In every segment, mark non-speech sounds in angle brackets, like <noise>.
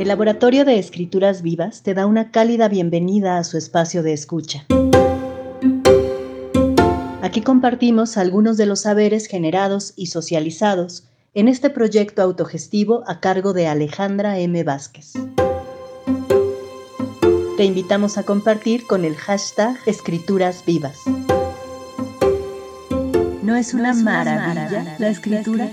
El Laboratorio de Escrituras Vivas te da una cálida bienvenida a su espacio de escucha. Aquí compartimos algunos de los saberes generados y socializados en este proyecto autogestivo a cargo de Alejandra M. Vázquez. Te invitamos a compartir con el hashtag Escrituras Vivas. ¿No es una, maravilla, La escritura?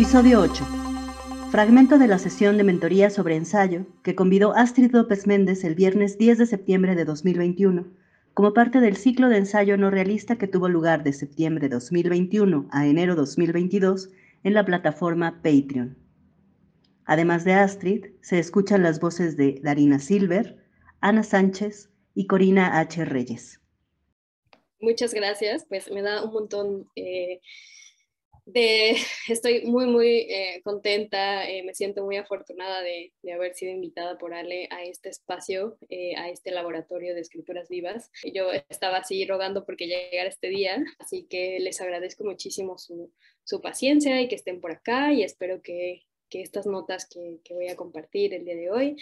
Episodio 8. Fragmento de la sesión de mentoría sobre ensayo que convidó Astrid López Méndez el viernes 10 de septiembre de 2021 como parte del ciclo de ensayo no realista que tuvo lugar de septiembre de 2021 a enero 2022 en la plataforma Patreon. Además de Astrid, se escuchan las voces de Darina Silver, Ana Sánchez y Corina H. Reyes. Muchas gracias, pues me da un montón eh, <laughs> estoy muy, muy eh, contenta, eh, me siento muy afortunada de, haber sido invitada por Ale a este espacio, eh, a este laboratorio de escrituras vivas. Yo estaba así rogando porque llegara este día, así que les agradezco muchísimo su, paciencia y que estén por acá y espero que, estas notas que, que, voy a compartir el día de hoy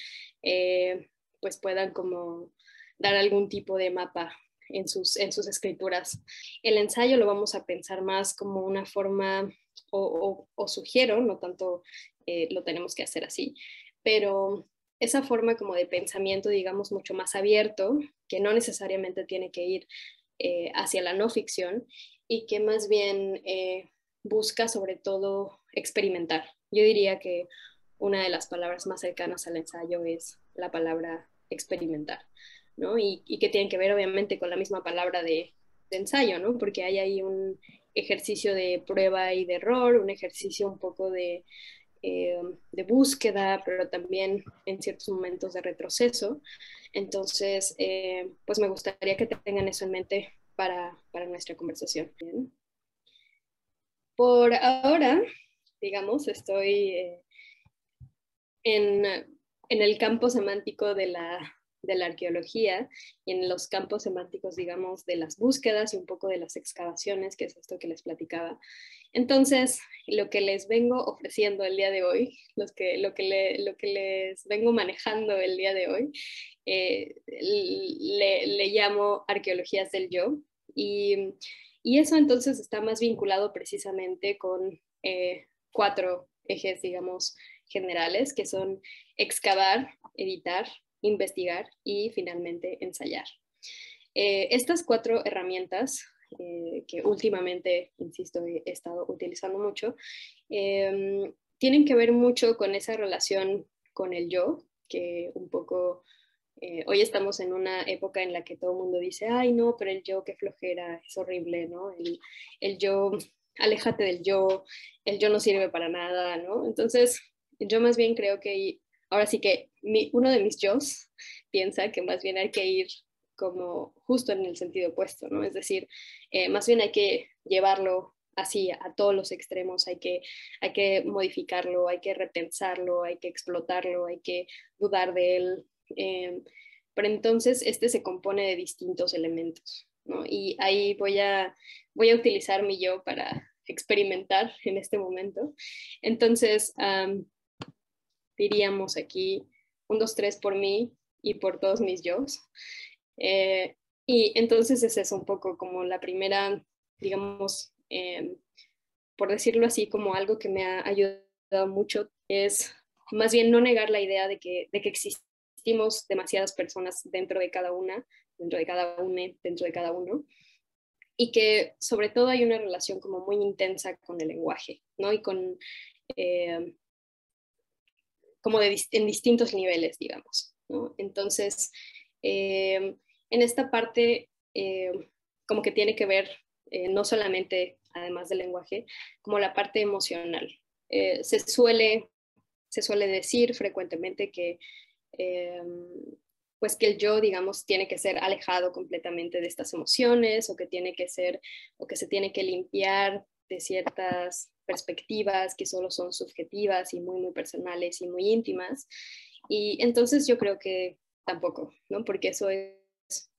pues puedan como dar algún tipo de mapa en sus, en sus escrituras. El ensayo lo vamos a pensar más como una forma, o, sugiero, no tanto eh, lo tenemos que hacer así, pero esa forma como de pensamiento, digamos, mucho más abierto, que no necesariamente tiene que ir eh, hacia la no ficción y que más bien eh, busca sobre todo experimentar. Yo diría que una de las palabras más cercanas al ensayo es la palabra experimentar. Y, que tienen que ver obviamente con la misma palabra de, ensayo, ¿no? Porque hay ahí un ejercicio de prueba y de error, un ejercicio un poco de, eh, búsqueda, pero también en ciertos momentos de retroceso. Entonces, eh, pues me gustaría que tengan eso en mente para, nuestra conversación. Por ahora, digamos, estoy eh, en, en el campo semántico de la de la arqueología y en los campos semánticos, digamos, de las búsquedas y un poco de las excavaciones, que es esto que les platicaba. Entonces, lo que les vengo ofreciendo el día de hoy, los que, lo, que lo que les vengo manejando el día de hoy, eh, le, llamo arqueologías del yo. Y, eso entonces está más vinculado precisamente con eh, cuatro ejes, digamos, generales, que son excavar, editar, investigar y finalmente ensayar. Eh, estas cuatro herramientas eh, que últimamente, insisto, he estado utilizando mucho, em, tienen que ver mucho con esa relación con el yo, que un poco eh, hoy estamos en una época en la que todo el mundo dice, ay no, pero el yo, qué flojera, es horrible, ¿no? El, el yo, aléjate del yo, el yo no sirve para nada, ¿no? Entonces, yo más bien creo que ahora sí que uno de mis yo piensa que más bien hay que ir como justo en el sentido opuesto, ¿no? Es decir, eh, más bien hay que llevarlo así a todos los extremos, hay que, hay que modificarlo, hay que repensarlo, hay que explotarlo, hay que dudar de él. Em, pero entonces este se compone de distintos elementos, ¿no? Y ahí voy a, voy a utilizar mi yo para experimentar en este momento. Entonces, diríamos aquí un, dos, tres por mí y por todos mis yo. Eh, y entonces es eso un poco como la primera, digamos, em, por decirlo así, como algo que me ha ayudado mucho, es más bien no negar la idea de que, de que existimos demasiadas personas dentro de cada una, dentro de cada uno, dentro de cada uno, y que sobre todo hay una relación como muy intensa con el lenguaje, ¿no? Y con, eh, como en distintos niveles, digamos. Entonces, eh, en esta parte, eh, como que tiene que ver eh, no solamente, además del lenguaje, como la parte emocional. se, suele, se suele decir frecuentemente que pues que el yo, digamos, tiene que ser alejado completamente de estas emociones o que tiene que ser, o que se tiene que limpiar de ciertas perspectivas que solo son subjetivas y muy, muy personales y muy íntimas. Y entonces yo creo que tampoco, ¿no? Porque eso es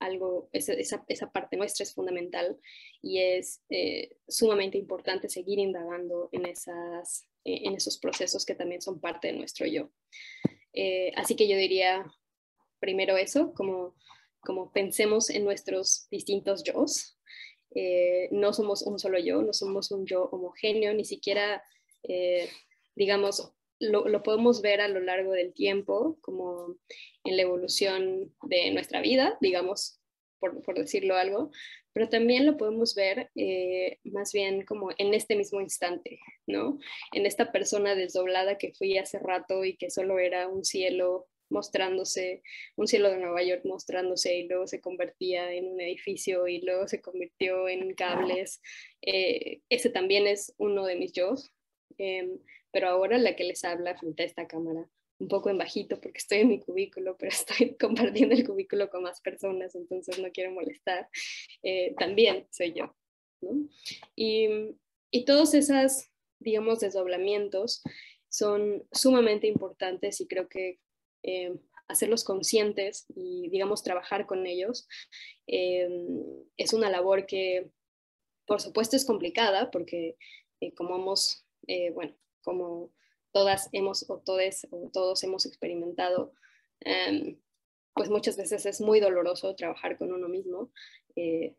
algo, esa, esa, parte nuestra es fundamental y es eh, sumamente importante seguir indagando en, esas, eh, en esos procesos que también son parte de nuestro yo. Eh, así que yo diría primero eso, como, como pensemos en nuestros distintos yo's. No somos un solo yo, no somos un yo homogéneo, ni siquiera, digamos, lo, podemos ver a lo largo del tiempo, como en la evolución de nuestra vida, digamos, por, decirlo algo, pero también lo podemos ver eh, más bien como en este mismo instante, ¿no? En esta persona desdoblada que fui hace rato y que solo era un cielo mostrándose, un cielo de Nueva York mostrándose y luego se convertía en un edificio y luego se convirtió en cables. Eh, ese también es uno de mis yo. Em, pero ahora la que les habla frente a esta cámara, un poco en bajito porque estoy en mi cubículo, <laughs> pero estoy compartiendo el cubículo con más personas, entonces no quiero molestar, eh, también soy yo. ¿no? Y, y todos esos, digamos, desdoblamientos son sumamente importantes y creo que eh, hacerlos conscientes y, digamos, trabajar con ellos eh, es una labor que, por supuesto, es complicada porque, como hemos, bueno, como todas hemos o todos, o todos hemos experimentado, em, pues muchas veces es muy doloroso trabajar con uno mismo, eh,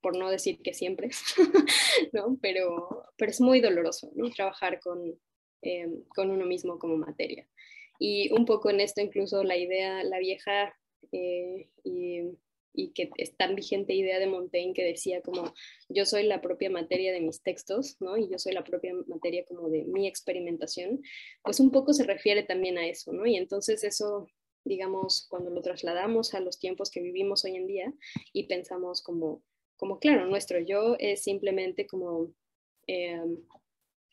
por no decir que siempre, <laughs> ¿no? pero, pero es muy doloroso ¿no? trabajar con, em, con uno mismo como materia. Y un poco en esto incluso la idea, la vieja eh, y que es tan vigente idea de Montaigne que decía como yo soy la propia materia de mis textos, ¿no? Y yo soy la propia materia como de mi experimentación, pues un poco se refiere también a eso, ¿no? Y entonces eso, digamos, cuando lo trasladamos a los tiempos que vivimos hoy en día y pensamos como, como claro, nuestro yo es simplemente como... Em,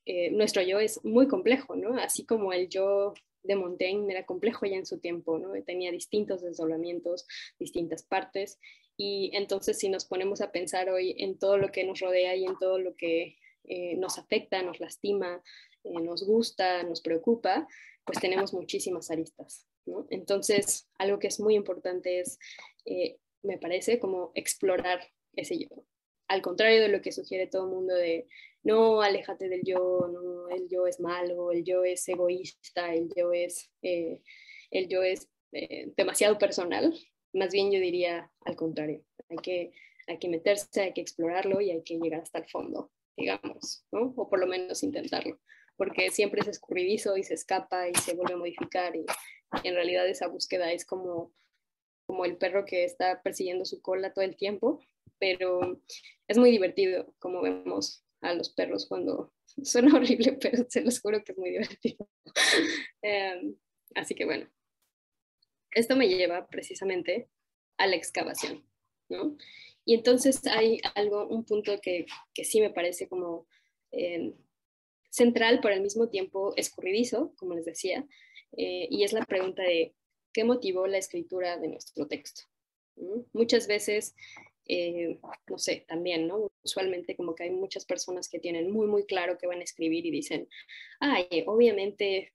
eh, nuestro yo es muy complejo, ¿no? Así como el yo de Montaigne era complejo ya en su tiempo, ¿no? Tenía distintos desdoblamientos, distintas partes, y entonces si nos ponemos a pensar hoy en todo lo que nos rodea y en todo lo que eh, nos afecta, nos lastima, eh, nos gusta, nos preocupa, pues tenemos muchísimas aristas, ¿no? Entonces, algo que es muy importante es, eh, me parece, como explorar ese yo. Al contrario de lo que sugiere todo el mundo de no, aléjate del yo, no, el yo es malo, el yo es egoísta, el yo es, eh, el yo es eh, demasiado personal. Más bien yo diría al contrario, hay que, hay que meterse, hay que explorarlo y hay que llegar hasta el fondo, digamos, ¿no? O por lo menos intentarlo, porque siempre es escurridizo y se escapa y se vuelve a modificar y, en realidad esa búsqueda es como, como el perro que está persiguiendo su cola todo el tiempo, pero es muy divertido, como vemos a los perros cuando <laughs> suena horrible, <laughs> pero se los juro que es muy divertido. <laughs> Em, así que bueno, esto me lleva precisamente a la excavación, ¿no? Y entonces hay algo, un punto que, que sí me parece como em, central, pero al mismo tiempo escurridizo, como les decía, eh, y es la pregunta de qué motivó la escritura de nuestro texto. Muchas veces eh, no sé, también, ¿no? Usualmente como que hay muchas personas que tienen muy, muy claro que van a escribir y dicen, ay, obviamente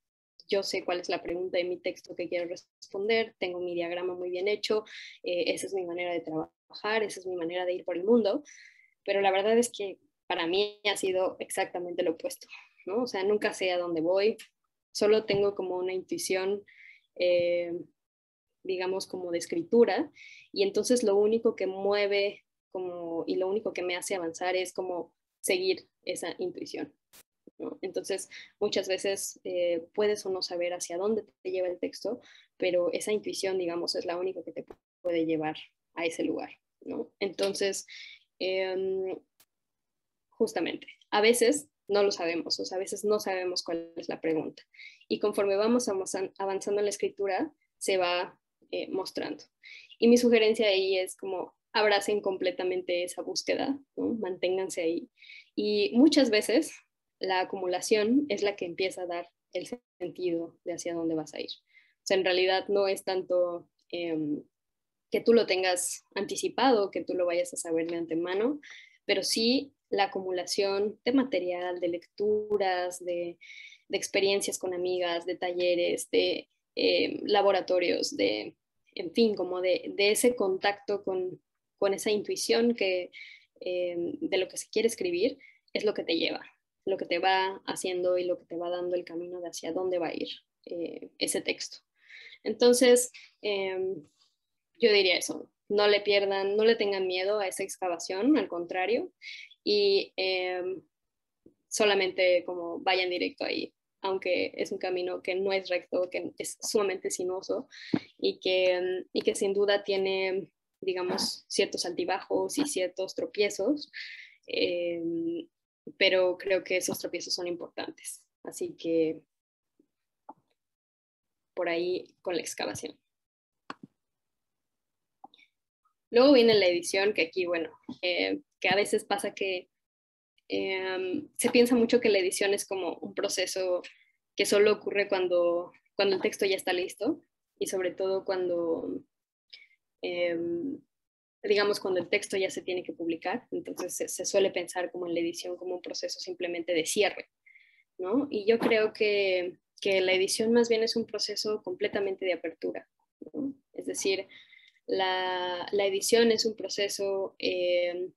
yo sé cuál es la pregunta de mi texto que quiero responder, tengo mi diagrama muy bien hecho, eh, esa es mi manera de trabajar, esa es mi manera de ir por el mundo, pero la verdad es que para mí ha sido exactamente lo opuesto, ¿no? O sea, nunca sé a dónde voy, solo tengo como una intuición, eh, digamos, como de escritura, y entonces lo único que mueve como, y lo único que me hace avanzar es como seguir esa intuición. Entonces, muchas veces eh, puedes o no saber hacia dónde te lleva el texto, pero esa intuición, digamos, es la única que te puede llevar a ese lugar. ¿no? Entonces, em, justamente, a veces no lo sabemos, o sea, a veces no sabemos cuál es la pregunta. Y conforme vamos avanzando en la escritura, se va eh, mostrando. Y mi sugerencia ahí es como abracen completamente esa búsqueda, manténganse ahí. Y muchas veces la acumulación es la que empieza a dar el sentido de hacia dónde vas a ir. O sea, en realidad no es tanto em, que tú lo tengas anticipado, que tú lo vayas a saber de antemano, pero sí la acumulación de material, de lecturas, de, experiencias con amigas, de talleres, de em, laboratorios, de en fin, como de, ese contacto con, esa intuición que, eh, de lo que se quiere escribir, es lo que te lleva, lo que te va haciendo y lo que te va dando el camino de hacia dónde va a ir eh, ese texto. Entonces, em, yo diría eso, no le pierdan, no le tengan miedo a esa excavación, al contrario, y em, solamente como vayan directo ahí, aunque es un camino que no es recto, que es sumamente sinuoso y que, y que sin duda tiene, digamos, ciertos altibajos y ciertos tropiezos, em, pero creo que esos tropiezos son importantes. Así que por ahí con la excavación. Luego viene la edición, que aquí, bueno, eh, que a veces pasa que em, se piensa mucho que la edición es como un proceso que solo ocurre cuando, cuando el texto ya está listo y sobre todo cuando, em, digamos, cuando el texto ya se tiene que publicar. Entonces se, suele pensar como en la edición como un proceso simplemente de cierre, ¿no? Y yo creo que, que la edición más bien es un proceso completamente de apertura. Es decir, la, edición es un proceso eh,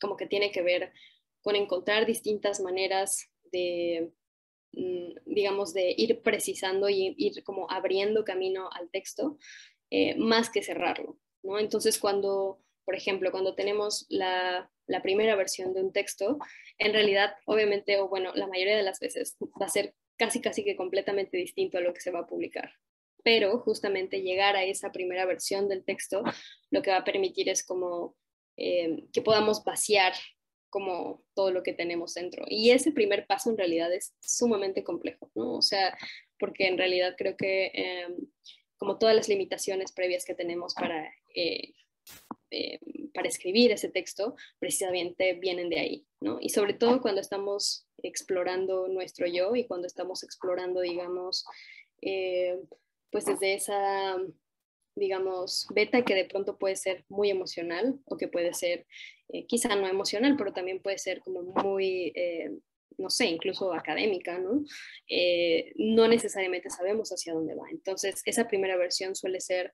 como que tiene que ver con encontrar distintas maneras de, mm, digamos, de ir precisando y ir como abriendo camino al texto, eh, más que cerrarlo, ¿no? Entonces, cuando, por ejemplo, cuando tenemos la, primera versión de un texto, en realidad, obviamente, o bueno, la mayoría de las veces va a ser casi, casi que completamente distinto a lo que se va a publicar, pero justamente llegar a esa primera versión del texto lo que va a permitir es como eh, que podamos vaciar como todo lo que tenemos dentro. Y ese primer paso en realidad es sumamente complejo, ¿no? O sea, porque en realidad creo que eh, como todas las limitaciones previas que tenemos para, eh, para escribir ese texto, precisamente vienen de ahí, ¿no? Y sobre todo cuando estamos explorando nuestro yo y cuando estamos explorando, digamos, pues desde esa, digamos, beta que de pronto puede ser muy emocional o que puede ser eh, quizá no emocional, pero también puede ser como muy, eh, no sé, incluso académica, ¿no? Eh, no necesariamente sabemos hacia dónde va. Entonces, esa primera versión suele ser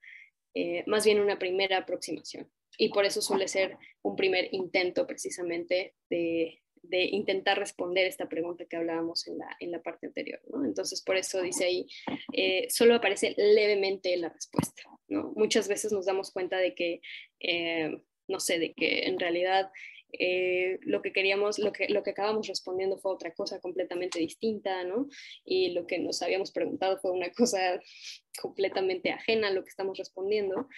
más bien una primera aproximación y por eso suele ser un primer intento precisamente de, de intentar responder esta pregunta que hablábamos en la, en la parte anterior. ¿no? Entonces, por eso dice ahí, eh, solo aparece levemente la respuesta. ¿no? Muchas veces nos damos cuenta de que, eh, no sé, de que en realidad eh, lo que queríamos, lo que, lo que acabamos respondiendo fue otra cosa completamente distinta, ¿no? Y lo que nos habíamos preguntado fue una cosa completamente ajena a lo que estamos respondiendo.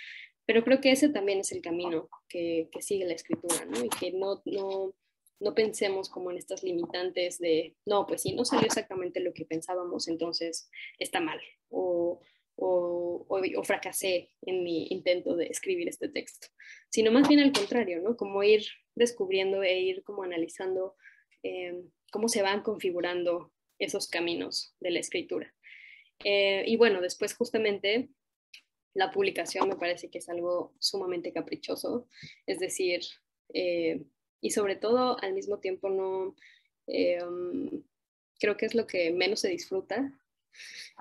Pero creo que ese también es el camino que, que sigue la escritura, ¿no? Y que no, no, no pensemos como en estas limitantes de, no, pues si no salió exactamente lo que pensábamos, entonces está mal o, o, fracasé en mi intento de escribir este texto, sino más bien al contrario, ¿no? Como ir descubriendo e ir como analizando eh, cómo se van configurando esos caminos de la escritura. Eh, y bueno, después justamente la publicación me parece que es algo sumamente caprichoso, es decir, eh, y sobre todo al mismo tiempo no, um, creo que es lo que menos se disfruta.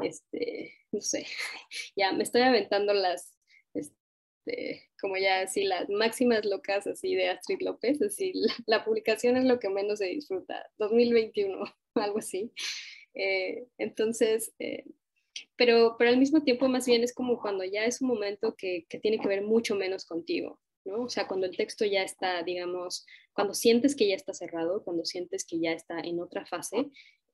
Este, no sé, <laughs> ya me estoy aventando las, este, como ya así, las máximas locas así de Astrid López, así, <laughs> la, publicación es lo que menos se disfruta, 2021, <laughs> algo así. Eh, entonces, eh, pero, pero al mismo tiempo más bien es como cuando ya es un momento que, que tiene que ver mucho menos contigo, o sea, cuando el texto ya está, digamos, cuando sientes que ya está cerrado, cuando sientes que ya está en otra fase,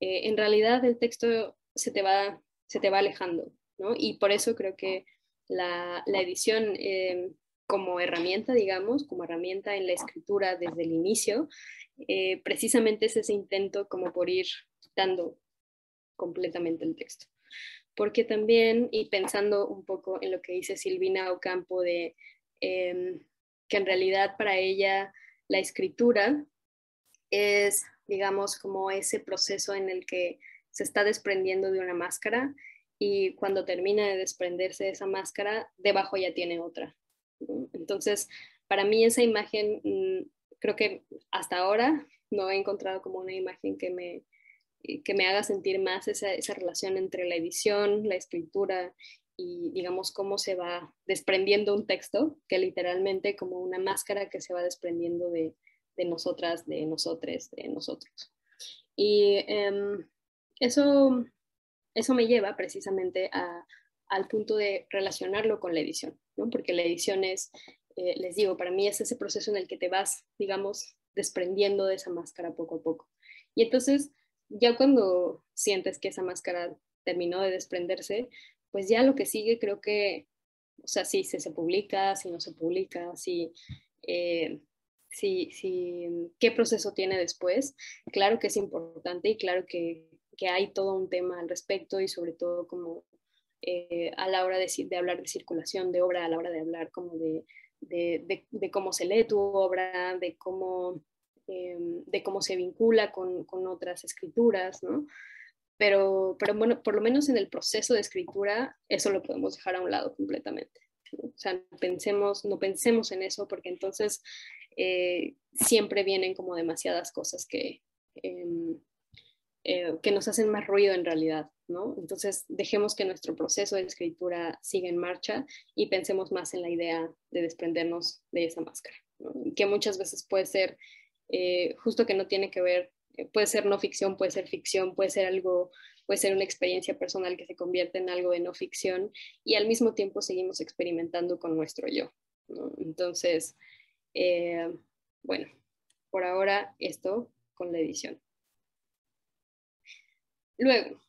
eh, en realidad el texto se te va, se te va alejando, ¿no? Y por eso creo que la, edición eh, como herramienta, digamos, como herramienta en la escritura desde el inicio, eh, precisamente es ese intento como por ir dando completamente el texto. Porque también, y pensando un poco en lo que dice Silvina Ocampo de em, que en realidad para ella la escritura es, digamos, como ese proceso en el que se está desprendiendo de una máscara y cuando termina de desprenderse de esa máscara, debajo ya tiene otra. Entonces, para mí esa imagen, mm, creo que hasta ahora no he encontrado como una imagen que me, que me haga sentir más esa, esa relación entre la edición, la escritura y digamos cómo se va desprendiendo un texto, que literalmente como una máscara que se va desprendiendo de, de nosotras, de nosotres, de nosotros. Y em, eso, eso me lleva precisamente al punto de relacionarlo con la edición, ¿no? porque la edición es, eh, les digo, para mí es ese proceso en el que te vas, digamos, desprendiendo de esa máscara poco a poco. Y entonces, ya cuando sientes que esa máscara terminó de desprenderse, pues ya lo que sigue creo que, o sea, si se, publica, si no se publica, si, eh, si, si, qué proceso tiene después, claro que es importante y claro que, que hay todo un tema al respecto y sobre todo como eh, a la hora de, de, hablar de circulación de obra, a la hora de hablar como de, de, de cómo se lee tu obra, de cómo, eh, de cómo se vincula con, con otras escrituras, ¿no? Pero, pero bueno, por lo menos en el proceso de escritura, eso lo podemos dejar a un lado completamente. O sea, pensemos, no pensemos en eso porque entonces eh, siempre vienen como demasiadas cosas que, em, eh, que nos hacen más ruido en realidad, ¿no? Entonces dejemos que nuestro proceso de escritura siga en marcha y pensemos más en la idea de desprendernos de esa máscara, que muchas veces puede ser eh, justo que no tiene que ver puede ser no ficción, puede ser ficción, puede ser algo, puede ser una experiencia personal que se convierte en algo de no ficción y al mismo tiempo seguimos experimentando con nuestro yo. Entonces, eh, bueno, por ahora esto con la edición. Luego,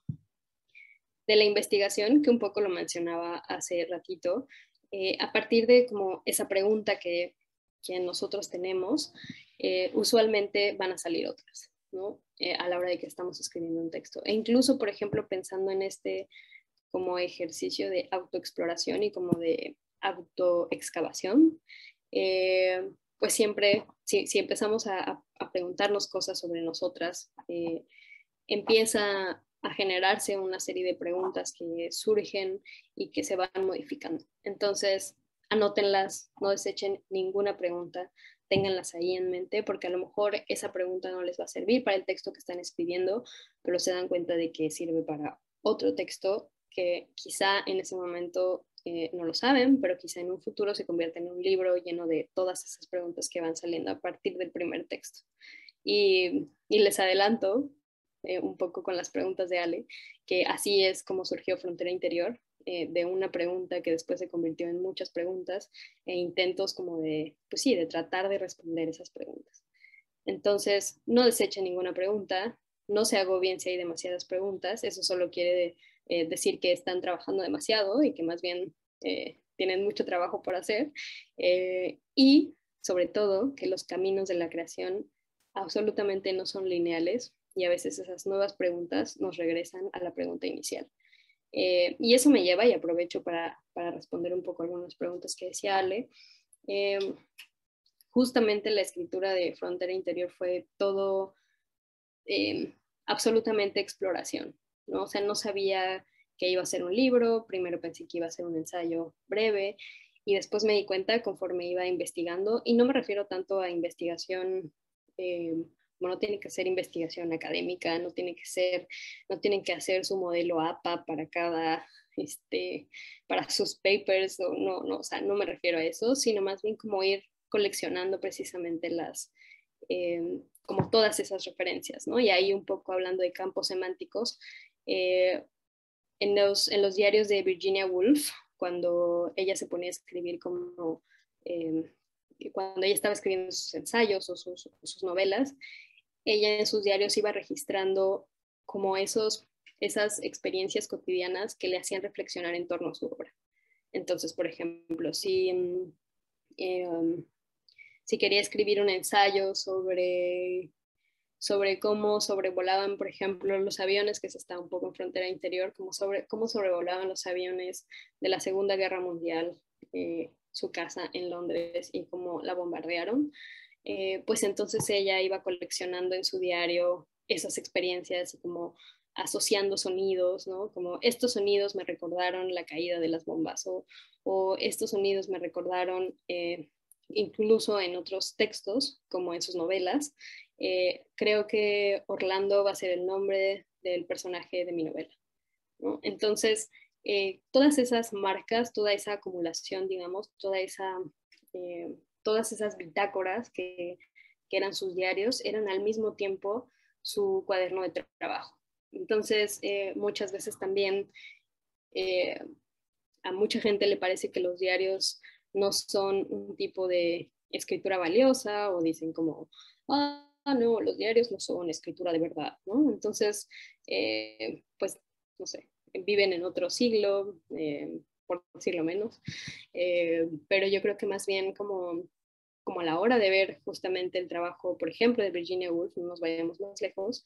de la investigación, que un poco lo mencionaba hace ratito, eh, a partir de como esa pregunta que, que nosotros tenemos, usualmente van a salir otras. Eh, a la hora de que estamos escribiendo un texto. E incluso, por ejemplo, pensando en este como ejercicio de autoexploración y como de autoexcavación, eh, pues siempre, si, empezamos a, preguntarnos cosas sobre nosotras, eh, empieza a generarse una serie de preguntas que surgen y que se van modificando. Entonces, anótenlas, no desechen ninguna pregunta, ténganlas ahí en mente porque a lo mejor esa pregunta no les va a servir para el texto que están escribiendo, pero se dan cuenta de que sirve para otro texto que quizá en ese momento eh, no lo saben, pero quizá en un futuro se convierte en un libro lleno de todas esas preguntas que van saliendo a partir del primer texto. Y, les adelanto eh, un poco con las preguntas de Ale, que así es como surgió Frontera Interior, eh, de una pregunta que después se convirtió en muchas preguntas e intentos como de, pues sí, de tratar de responder esas preguntas. Entonces, no desechen ninguna pregunta, no se bien si hay demasiadas preguntas, eso solo quiere eh, decir que están trabajando demasiado y que más bien eh, tienen mucho trabajo por hacer. y sobre todo, que los caminos de la creación absolutamente no son lineales y a veces esas nuevas preguntas nos regresan a la pregunta inicial. Eh, y eso me lleva, y aprovecho para, para, responder un poco algunas preguntas que decía Ale. Eh, justamente la escritura de Frontera Interior fue todo eh, absolutamente exploración, ¿no? O sea, no sabía que iba a ser un libro, primero pensé que iba a ser un ensayo breve y después me di cuenta conforme iba investigando, y no me refiero tanto a investigación no tiene que ser investigación académica, no tiene que ser, no tienen que hacer su modelo APA para cada, este, para sus papers, no, no, o sea, no me refiero a eso, sino más bien como ir coleccionando precisamente las, eh, como todas esas referencias, ¿no? Y ahí un poco hablando de campos semánticos, eh, en, los, en los diarios de Virginia Woolf, cuando ella se ponía a escribir como... Eh, cuando ella estaba escribiendo sus ensayos o sus, sus, novelas, ella en sus diarios iba registrando como esos, esas experiencias cotidianas que le hacían reflexionar en torno a su obra. Entonces, por ejemplo, si, mm, em, si quería escribir un ensayo sobre, sobre cómo sobrevolaban, por ejemplo, los aviones, que se está un poco en frontera interior, cómo, sobre, cómo sobrevolaban los aviones de la Segunda Guerra Mundial, eh, su casa en Londres y cómo la bombardearon, eh, pues entonces ella iba coleccionando en su diario esas experiencias como asociando sonidos, ¿no? Como estos sonidos me recordaron la caída de las bombas o, estos sonidos me recordaron eh, incluso en otros textos, como en sus novelas. Eh, creo que Orlando va a ser el nombre del personaje de mi novela. ¿no? Entonces, todas esas marcas, toda esa acumulación, digamos, toda esa, todas esas bitácoras que, que, eran sus diarios, eran al mismo tiempo su cuaderno de trabajo. Entonces, eh, muchas veces también a mucha gente le parece que los diarios no son un tipo de escritura valiosa o dicen como, ah, no, los diarios no son escritura de verdad, ¿no? Entonces, pues, no sé, viven en otro siglo, eh, por decirlo menos, eh, pero yo creo que más bien como, como a la hora de ver justamente el trabajo, por ejemplo, de Virginia Woolf, no nos vayamos más lejos,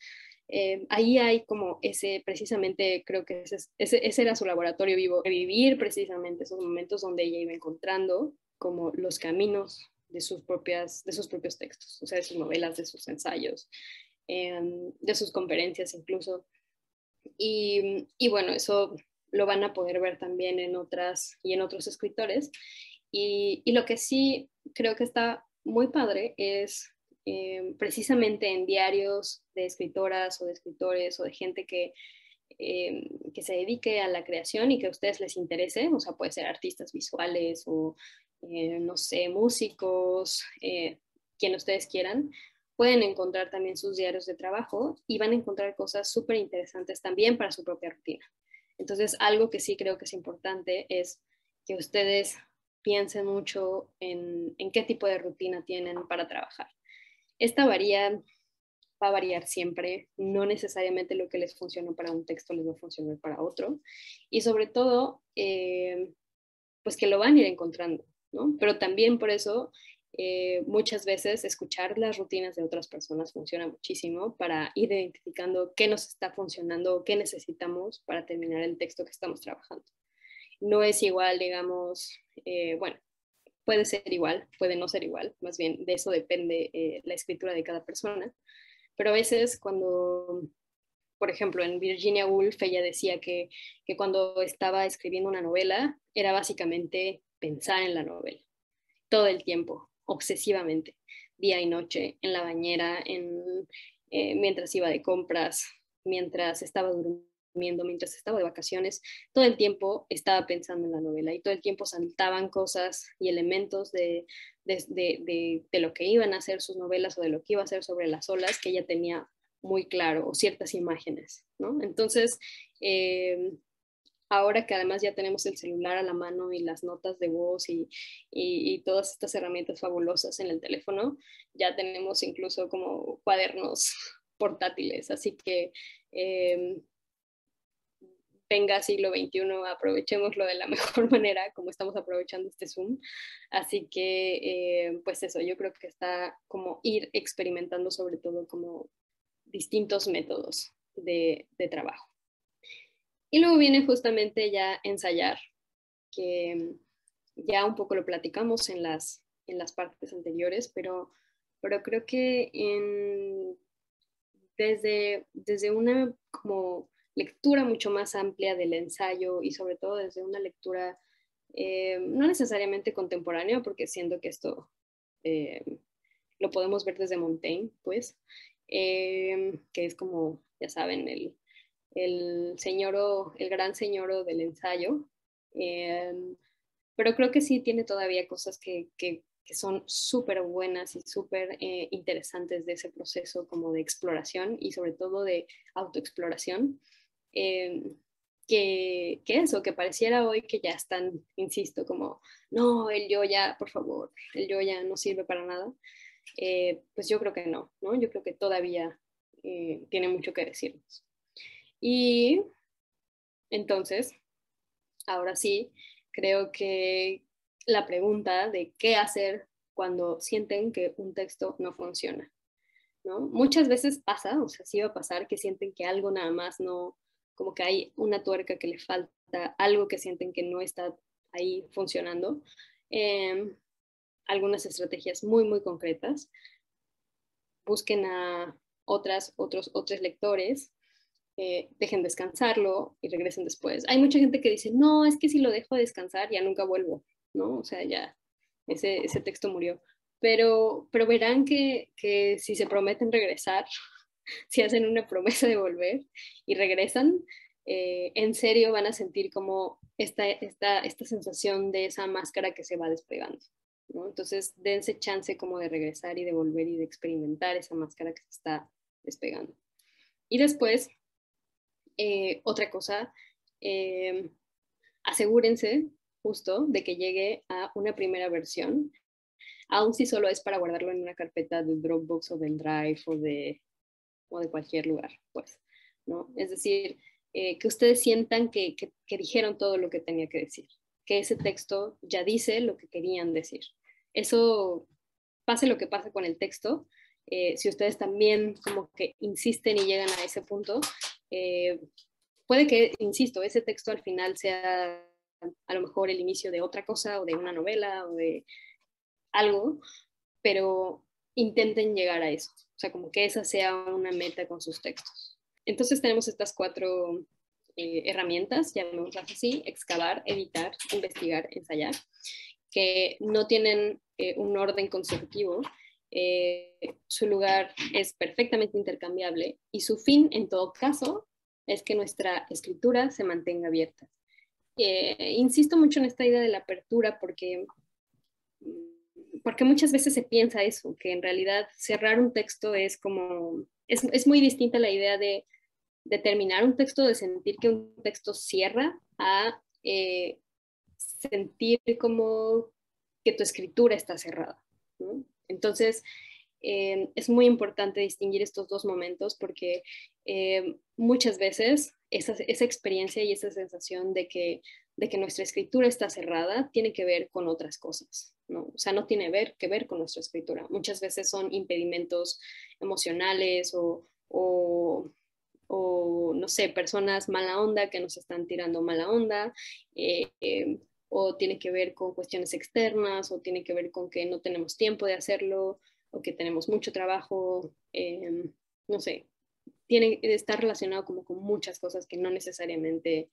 eh, ahí hay como ese, precisamente creo que ese, ese, era su laboratorio vivo, vivir precisamente esos momentos donde ella iba encontrando como los caminos de sus, propias, de sus propios textos, o sea, de sus novelas, de sus ensayos, de sus conferencias incluso. Y, y, bueno, eso lo van a poder ver también en otras y en otros escritores. Y, y lo que sí creo que está muy padre es eh, precisamente en diarios de escritoras o de escritores o de gente que, eh, que se dedique a la creación y que a ustedes les interese, o sea, puede ser artistas visuales o, eh, no sé, músicos, quien ustedes quieran, pueden encontrar también sus diarios de trabajo y van a encontrar cosas súper interesantes también para su propia rutina. Entonces, algo que sí creo que es importante es que ustedes piensen mucho en, qué tipo de rutina tienen para trabajar. Esta varía, va a variar siempre, no necesariamente lo que les funciona para un texto les va a funcionar para otro. Y sobre todo, eh, pues que lo van a ir encontrando, ¿no? Pero también por eso eh, muchas veces escuchar las rutinas de otras personas funciona muchísimo para ir identificando qué nos está funcionando, qué necesitamos para terminar el texto que estamos trabajando. No es igual, digamos, eh, bueno, puede ser igual, puede no ser igual, más bien de eso depende eh, la escritura de cada persona, pero a veces cuando, por ejemplo, en Virginia Woolf ella decía que, que cuando estaba escribiendo una novela era básicamente pensar en la novela todo el tiempo, obsesivamente, día y noche, en la bañera, en, eh, mientras iba de compras, mientras estaba durmiendo, mientras estaba de vacaciones, todo el tiempo estaba pensando en la novela y todo el tiempo saltaban cosas y elementos de, de, de, de lo que iban a ser sus novelas o de lo que iba a ser sobre las olas que ella tenía muy claro, o ciertas imágenes, ¿no? Entonces, eh, ahora que además ya tenemos el celular a la mano y las notas de voz y, y, todas estas herramientas fabulosas en el teléfono, ya tenemos incluso como cuadernos <laughs> portátiles. Así que eh, venga siglo XXI, aprovechémoslo de la <laughs> mejor manera, como estamos aprovechando este Zoom. Así que, eh, pues eso, yo creo que está como ir experimentando sobre todo como distintos métodos de, de trabajo. Y luego viene justamente ya ensayar, que ya un poco lo platicamos en las, en las partes anteriores, pero, pero creo que desde, desde una como lectura mucho más amplia del ensayo y sobre todo desde una lectura eh, no necesariamente contemporánea, porque siento que esto eh, lo podemos ver desde Montaigne, pues, eh, que es como, ya saben, el, el señor el gran señor del ensayo. Em, pero creo que sí tiene todavía cosas que, que, son súper buenas y súper eh, interesantes de ese proceso como de exploración y sobre todo de autoexploración. Em, que, que, eso, que pareciera hoy que ya están, insisto, como, no, el yo ya, por favor, el yo ya no sirve para nada. Eh, pues yo creo que no, ¿no? Yo creo que todavía eh, tiene mucho que decirnos. Y entonces, ahora sí, creo que la pregunta de qué hacer cuando sienten que un texto no funciona. ¿no? Muchas veces pasa, o sea, sí va a pasar que sienten que algo nada más no, como que hay una tuerca que le falta, algo que sienten que no está ahí funcionando. Em, algunas estrategias muy, muy concretas. Busquen a otras, otros, otros lectores eh, dejen descansarlo y regresen después. Hay mucha gente que dice, no, es que si lo dejo descansar ya nunca vuelvo, ¿no? O sea, ya ese, ese texto murió. Pero, pero verán que, que si se prometen regresar, <laughs> si hacen una promesa de volver y regresan, eh, en serio van a sentir como esta, esta, esta sensación de esa máscara que se va despegando. Entonces, dense chance como de regresar y de volver y de experimentar esa máscara que se está despegando. Y después, eh, otra cosa, eh, asegúrense justo de que llegue a una primera versión, aun si solo es para guardarlo en una carpeta de Dropbox o del Drive o de, o de cualquier lugar, pues, ¿no? Es decir, eh, que ustedes sientan que, dijeron todo lo que tenía que decir, que ese texto ya dice lo que querían decir eso, pase lo que pase con el texto, eh, si ustedes también como que insisten y llegan a ese punto, eh, puede que, insisto, ese texto al final sea a lo mejor el inicio de otra cosa o de una novela o de algo, pero intenten llegar a eso, o sea, como que esa sea una meta con sus textos. Entonces tenemos estas cuatro eh, herramientas, llamémoslas así, excavar, editar, investigar, ensayar que no tienen eh, un orden consecutivo, eh, su lugar es perfectamente intercambiable y su fin, en todo caso, es que nuestra escritura se mantenga abierta. Insisto mucho en esta idea de la apertura porque, porque muchas veces se piensa eso, que en realidad cerrar un texto es como, es, es muy distinta la idea de, de, terminar un texto, de sentir que un texto cierra a sentir como que tu escritura está cerrada. Entonces, eh, es muy importante distinguir estos dos momentos porque eh, muchas veces esa, esa, experiencia y esa sensación de que, de que nuestra escritura está cerrada tiene que ver con otras cosas. ¿no? O sea, no tiene ver, que ver con nuestra escritura. Muchas veces son impedimentos emocionales o, o o no sé, personas mala onda que nos están tirando mala onda, eh, o tiene que ver con cuestiones externas, o tiene que ver con que no tenemos tiempo de hacerlo, o que tenemos mucho trabajo, em, no sé, tiene estar relacionado como con muchas cosas que no necesariamente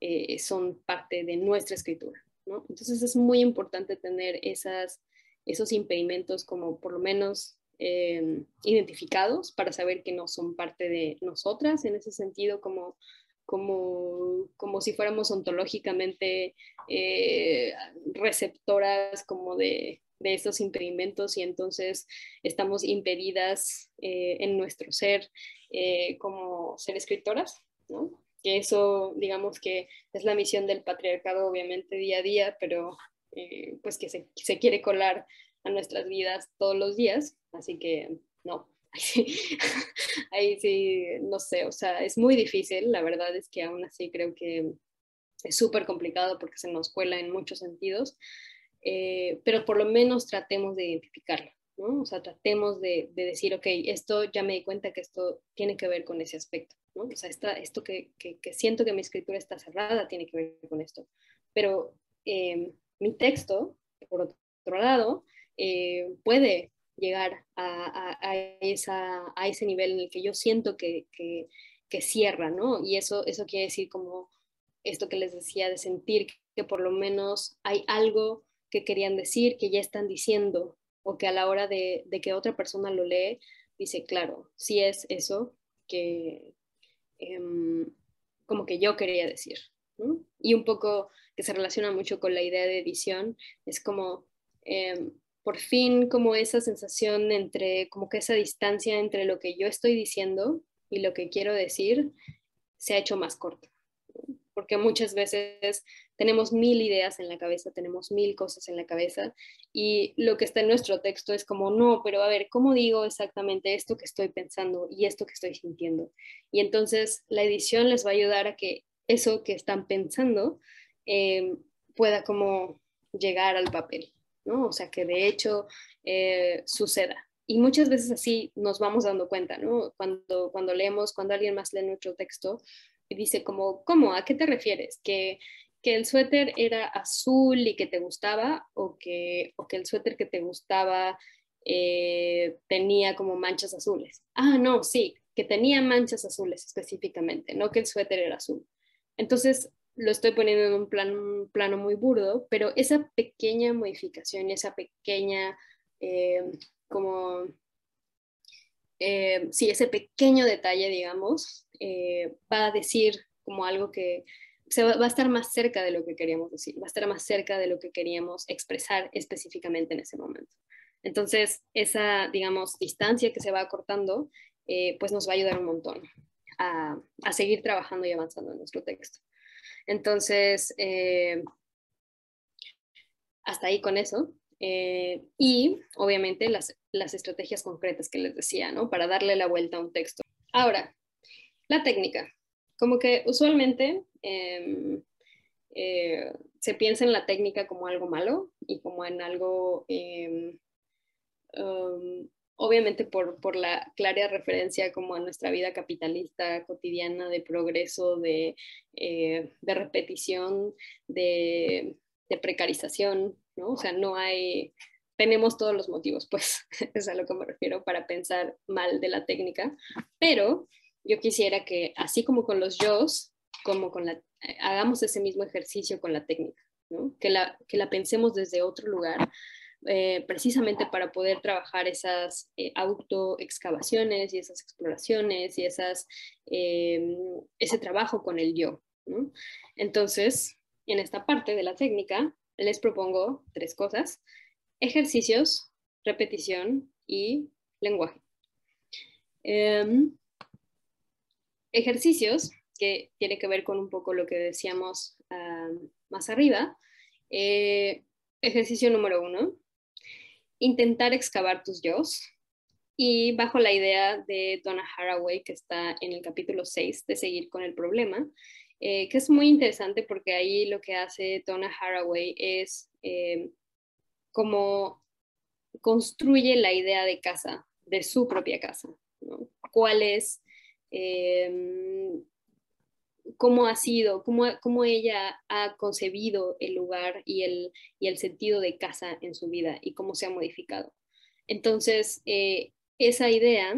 eh, son parte de nuestra escritura. Entonces es muy importante tener esos impedimentos como por lo menos em, identificados para saber que no son parte de nosotras, en ese sentido como como, como si fuéramos ontológicamente eh, receptoras como de, de, estos impedimentos y entonces estamos impedidas eh, en nuestro ser eh, como ser escritoras, ¿no? Que eso, digamos que es la misión del patriarcado, obviamente, día a día, pero pues que se, se quiere colar a nuestras vidas todos los días, así que no, <laughs> ahí sí, no sé, o sea, es muy difícil, la verdad es que aún así creo que es súper complicado porque se nos cuela en muchos sentidos, eh, pero por lo menos tratemos de identificarlo, ¿no? O sea, tratemos de, decir, ok, esto ya me di cuenta que esto tiene que ver con ese aspecto, ¿no? O sea, esto que, siento que mi escritura está cerrada tiene que ver con esto, pero eh, mi texto, por otro lado, eh, puede llegar a, esa, a, ese nivel en el que yo siento que, que, cierra, ¿no? Y eso, eso quiere decir como esto que les decía, de sentir que por lo menos hay algo que querían decir, que ya están diciendo, o que a la hora de, que otra persona lo lee, dice, claro, sí es eso que em, como que yo quería decir. Y un poco que se relaciona mucho con la idea de edición, es como em, por fin como esa sensación entre, como que esa distancia entre lo que yo estoy diciendo y lo que quiero decir se ha hecho más corta. Porque muchas veces tenemos mil ideas en la cabeza, tenemos mil cosas en la cabeza y lo que está en nuestro texto es como, no, pero a ver, ¿cómo digo exactamente esto que estoy pensando y esto que estoy sintiendo? Y entonces la edición les va a ayudar a que eso que están pensando eh, pueda como llegar al papel. O sea, que de hecho eh, suceda. Y muchas veces así nos vamos dando cuenta, ¿no? Cuando, cuando leemos, cuando alguien más lee nuestro texto y dice como, ¿cómo? ¿A qué te refieres? ¿Que, que el suéter era azul y que te gustaba o que, o que el suéter que te gustaba eh, tenía como manchas azules? Ah, no, sí, que tenía manchas azules específicamente, no que el suéter era azul. Entonces, lo estoy poniendo en un, plan, plano muy burdo, pero esa pequeña modificación, esa pequeña, eh, como, eh, sí, ese pequeño detalle, digamos, eh, va a decir como algo que se va, a estar más cerca de lo que queríamos decir, va a estar más cerca de lo que queríamos expresar específicamente en ese momento. Entonces, esa, digamos, distancia que se va acortando, eh, pues nos va a ayudar un montón a, a, seguir trabajando y avanzando en nuestro texto. Entonces, eh, hasta ahí con eso. Eh, y obviamente las, las estrategias concretas que les decía, ¿no? Para darle la vuelta a un texto. Ahora, la técnica. Como que usualmente eh, eh, se piensa en la técnica como algo malo y como en algo, eh, um, obviamente por, por, la clara referencia como a nuestra vida capitalista cotidiana de progreso, de, eh, de repetición, de, de, precarización, ¿no? O sea, no hay, tenemos todos los motivos, pues <laughs> es a lo que me refiero para pensar mal de la técnica, pero yo quisiera que así como con los yo, como con la hagamos ese mismo ejercicio con la técnica, que, la, que la pensemos desde otro lugar, eh, precisamente para poder trabajar esas eh, autoexcavaciones y esas exploraciones y esas, eh, ese trabajo con el yo. Entonces, en esta parte de la técnica, les propongo tres cosas, ejercicios, repetición y lenguaje. Em, ejercicios que tiene que ver con un poco lo que decíamos más arriba. Eh, ejercicio número uno, intentar excavar tus yo. Y bajo la idea de Donna Haraway, que está en el capítulo 6, de seguir con el problema, eh, que es muy interesante porque ahí lo que hace Donna Haraway es eh, como construye la idea de casa, de su propia casa. ¿Cuál es eh, cómo ha sido, cómo, cómo, ella ha concebido el lugar y el, y el sentido de casa en su vida y cómo se ha modificado. Entonces, eh, esa idea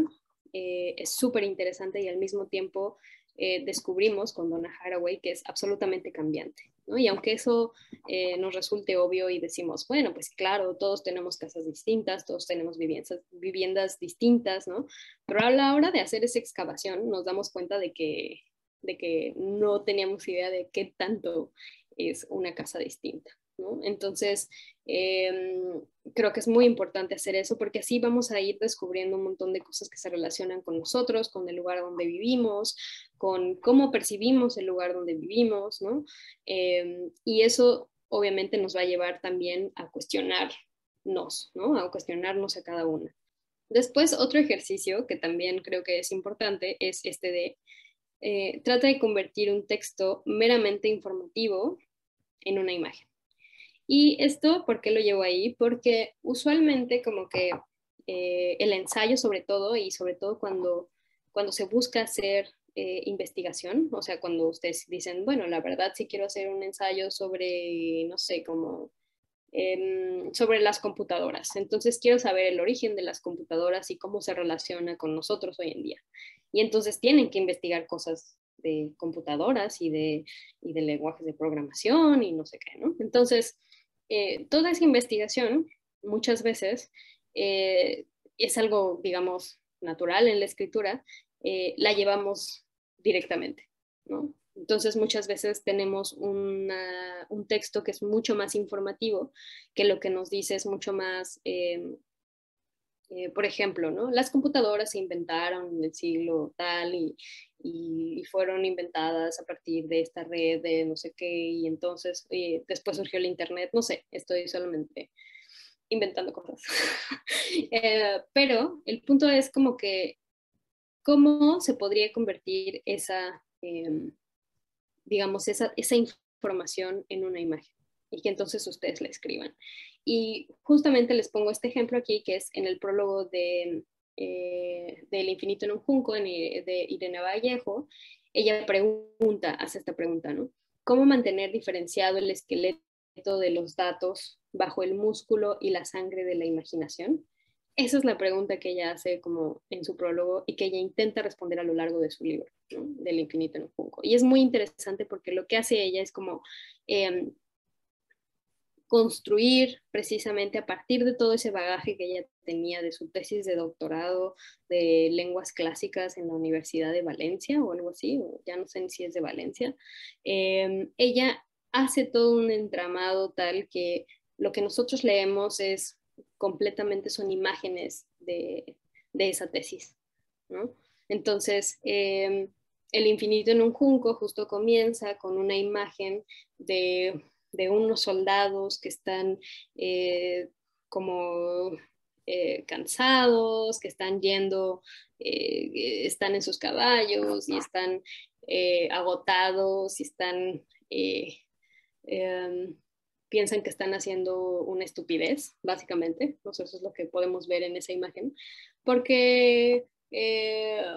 eh, es súper interesante y al mismo tiempo eh, descubrimos con Donna Haraway que es absolutamente cambiante. Y aunque eso eh, nos resulte obvio y decimos, bueno, pues claro, todos tenemos casas distintas, todos tenemos viviendas, viviendas distintas, ¿no? Pero a la hora de hacer esa excavación nos damos cuenta de que de que no teníamos idea de qué tanto es una casa distinta. ¿No? Entonces, eh, creo que es muy importante hacer eso porque así vamos a ir descubriendo un montón de cosas que se relacionan con nosotros, con el lugar donde vivimos, con cómo percibimos el lugar donde vivimos, ¿no? Eh, y eso obviamente nos va a llevar también a cuestionarnos, ¿no? A cuestionarnos a cada una. Después, otro ejercicio que también creo que es importante es este de eh, trata de convertir un texto meramente informativo en una imagen. Y esto, ¿por qué lo llevo ahí? Porque usualmente como que eh, el ensayo sobre todo, y sobre todo cuando, cuando se busca hacer eh, investigación, o sea, cuando ustedes dicen, bueno, la verdad sí quiero hacer un ensayo sobre, no sé, como Em, sobre las computadoras. Entonces quiero saber el origen de las computadoras y cómo se relaciona con nosotros hoy en día. Y entonces tienen que investigar cosas de computadoras y de, y de lenguajes de programación y no sé qué, ¿no? Entonces, eh, toda esa investigación muchas veces eh, es algo, digamos, natural en la escritura, eh, la llevamos directamente, ¿no? Entonces muchas veces tenemos un texto que es mucho más informativo, que lo que nos dice es mucho más, eh, eh, por ejemplo, ¿no? las computadoras se inventaron en el siglo tal y, fueron inventadas a partir de esta red de no sé qué y entonces eh, después surgió el Internet, no sé, estoy solamente inventando cosas. <laughs> pero el punto es como que, ¿cómo se podría convertir esa em, digamos, esa, esa información en una imagen y que entonces ustedes la escriban. Y justamente les pongo este ejemplo aquí, que es en el prólogo de, eh, del infinito en un junco de Irene Vallejo. Ella pregunta, hace esta pregunta, ¿no? ¿Cómo mantener diferenciado el esqueleto de los datos bajo el músculo y la sangre de la imaginación? Esa es la pregunta que ella hace como en su prólogo y que ella intenta responder a lo largo de su libro, del infinito en un junco. Y es muy interesante porque lo que hace ella es como, em, construir precisamente a partir de todo ese bagaje que ella tenía de su tesis de doctorado de lenguas clásicas en la Universidad de Valencia o algo así, ya no sé si es de Valencia, em, ella hace todo un entramado tal que lo que nosotros leemos es completamente son imágenes de, esa tesis. Entonces, em, el infinito en un junco justo comienza con una imagen de de unos soldados que están eh, como eh, cansados, que están yendo, eh, están en sus caballos y están agotados y están, em, piensan que están haciendo una estupidez, básicamente. eso es lo que podemos ver en esa imagen, porque,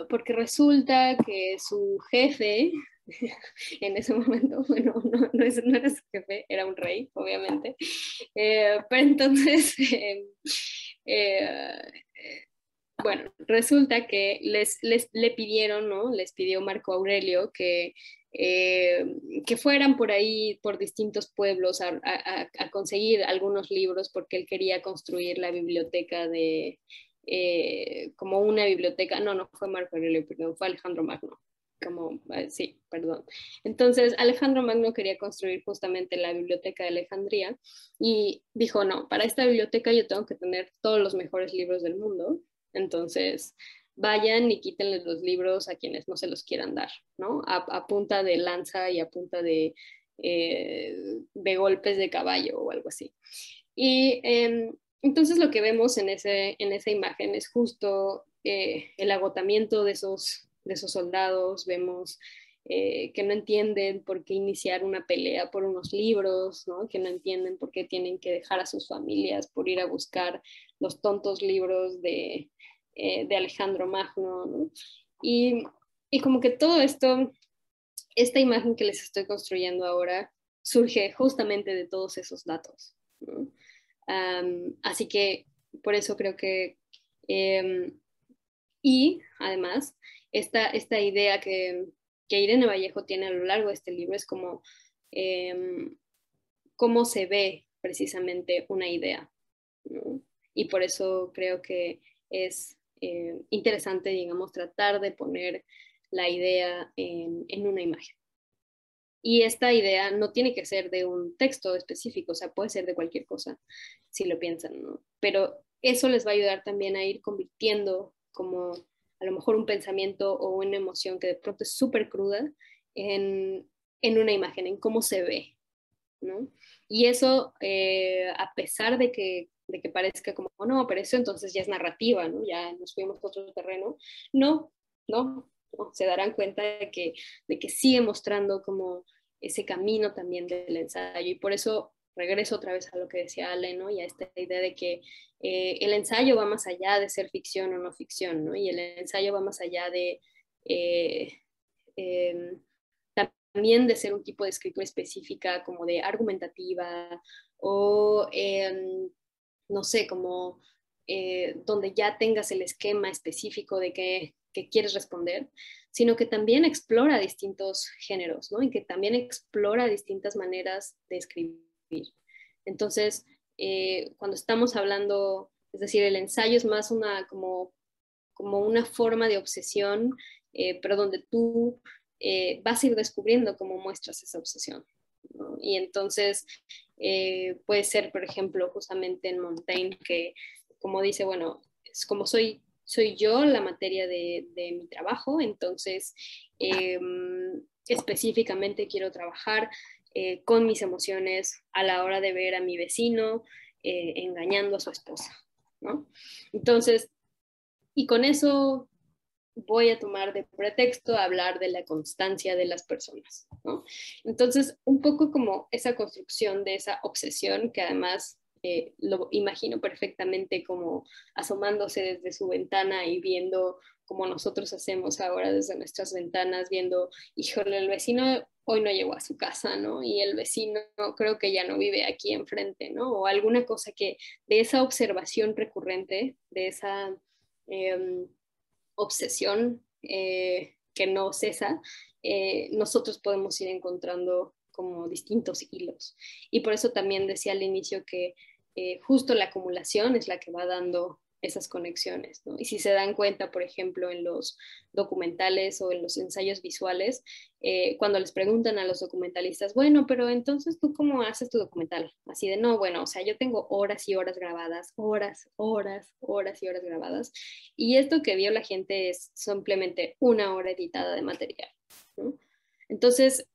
porque resulta que su jefe <laughs> en ese momento, <laughs> bueno, no, no, era su jefe, era un rey, obviamente, eh, pero entonces, <laughs> em, eh, bueno, resulta que les, les, le pidieron, ¿no? Les pidió Marco Aurelio que, eh, que fueran por ahí, por distintos pueblos, a, a, conseguir algunos libros porque él quería construir la biblioteca de, como una biblioteca, no, no fue Marco Aurelio, perdón, fue Alejandro Magno, como, eh, sí, perdón. Entonces, Alejandro Magno quería construir justamente la biblioteca de Alejandría y dijo, no, para esta biblioteca yo tengo que tener todos los mejores libros del mundo. Entonces, vayan y quítenle los libros a quienes no se los quieran dar, ¿no? A, punta de lanza y a punta de, eh, de golpes de caballo o algo así. Y em, entonces lo que vemos en, ese, en esa imagen es justo eh, el agotamiento de esos de esos soldados, vemos eh, que no entienden por qué iniciar una pelea por unos libros, ¿no? que no entienden por qué tienen que dejar a sus familias por ir a buscar los tontos libros de, eh, de Alejandro Magno. ¿no? Y, y como que todo esto, esta imagen que les estoy construyendo ahora, surge justamente de todos esos datos. así que por eso creo que... Em, y además, esta, idea que, Irene Vallejo tiene a lo largo de este libro es como em, cómo se ve precisamente una idea. Y por eso creo que es eh, interesante, digamos, tratar de poner la idea en, una imagen. Y esta idea no tiene que ser de un texto específico, o sea, puede ser de cualquier cosa, si lo piensan. Pero eso les va a ayudar también a ir convirtiendo como a lo mejor un pensamiento o una emoción que de pronto es súper cruda en, una imagen, en cómo se ve, ¿no? Y eso, eh, a pesar de que, de que parezca como, oh, no, pero eso entonces ya es narrativa, ¿no? Ya nos fuimos a otro terreno. No, no, se darán cuenta de que, de que sigue mostrando como ese camino también del ensayo y por eso regreso otra vez a lo que decía Ale, ¿no? Y a esta idea de que eh, el ensayo va más allá de ser ficción o no ficción, ¿no? Y el ensayo va más allá de eh, em, también de ser un tipo de escritura específica, como de argumentativa o, em, no sé, como eh, donde ya tengas el esquema específico de que, quieres responder, sino que también explora distintos géneros, ¿no? Y que también explora distintas maneras de escribir entonces, eh, cuando estamos hablando, es decir, el ensayo es más una como, como una forma de obsesión, eh, pero donde tú eh, vas a ir descubriendo cómo muestras esa obsesión. Y entonces puede ser, por ejemplo, justamente en Montaigne, que como dice, bueno, es como soy, soy yo la materia de, de mi trabajo, entonces em, específicamente quiero trabajar eh, con mis emociones a la hora de ver a mi vecino eh, engañando a su esposa, ¿no? Entonces, y con eso voy a tomar de pretexto hablar de la constancia de las personas, ¿no? Entonces, un poco como esa construcción de esa obsesión que además eh, lo imagino perfectamente como asomándose desde su ventana y viendo como nosotros hacemos ahora desde nuestras ventanas, viendo, híjole, el vecino hoy no llegó a su casa, ¿no? Y el vecino creo que ya no vive aquí enfrente, ¿no? O alguna cosa que de esa observación recurrente, de esa em, obsesión eh, que no cesa, eh, nosotros podemos ir encontrando como distintos hilos. Y por eso también decía al inicio que eh, justo la acumulación es la que va dando esas conexiones. ¿no? Y si se dan cuenta, por ejemplo, en los documentales o en los ensayos visuales, eh, cuando les preguntan a los documentalistas, bueno, pero entonces tú cómo haces tu documental? Así de, no, bueno, o sea, yo tengo horas y horas grabadas, horas, horas, horas y horas grabadas. Y esto que vio la gente es simplemente una hora editada de material. ¿no? Entonces,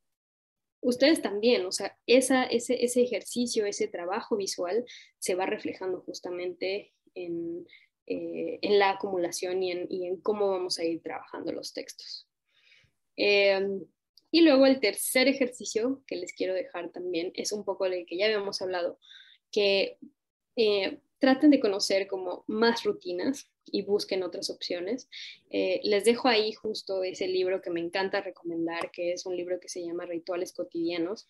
ustedes también, o sea, ese, ese ejercicio, ese trabajo visual se va reflejando justamente en, eh, en la acumulación y en, cómo vamos a ir trabajando los textos. Em, y luego el tercer ejercicio que les quiero dejar también es un poco del que ya habíamos hablado, que eh, traten de conocer como más rutinas y busquen otras opciones. Eh, les dejo ahí justo ese libro que me encanta recomendar, que es un libro que se llama Rituales Cotidianos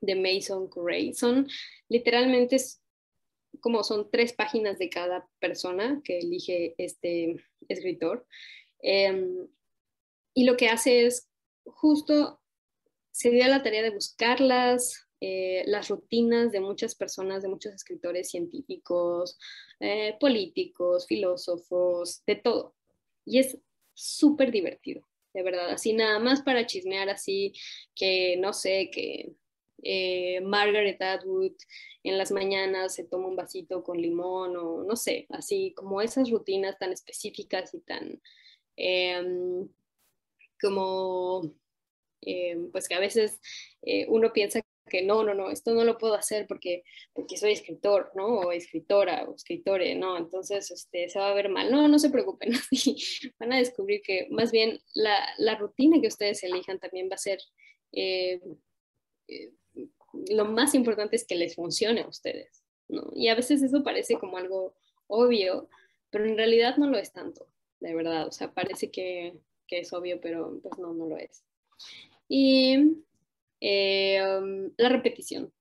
de Mason Curray. Son literalmente como son tres páginas de cada persona que elige este escritor. Em, y lo que hace es justo se dio la tarea de buscarlas, eh, las rutinas de muchas personas, de muchos escritores científicos, eh, políticos, filósofos, de todo. Y es súper divertido, de verdad. Así nada más para chismear, así que no sé, que eh, Margaret Atwood en las mañanas se toma un vasito con limón o no sé, así como esas rutinas tan específicas y tan em, como em, pues que a veces uno piensa que no, no, no, esto no lo puedo hacer porque, porque soy escritor, ¿no? O escritora o escritore, ¿no? Entonces este, se va a ver mal. No, no se preocupen, <laughs> van a descubrir que más bien la, la, rutina que ustedes elijan también va a ser, eh, eh, lo más importante es que les funcione a ustedes, ¿no? Y a veces eso parece como algo obvio, pero en realidad no lo es tanto, de verdad. O sea, parece que, que es obvio, pero pues no, no lo es. Y eh, um, la repetición.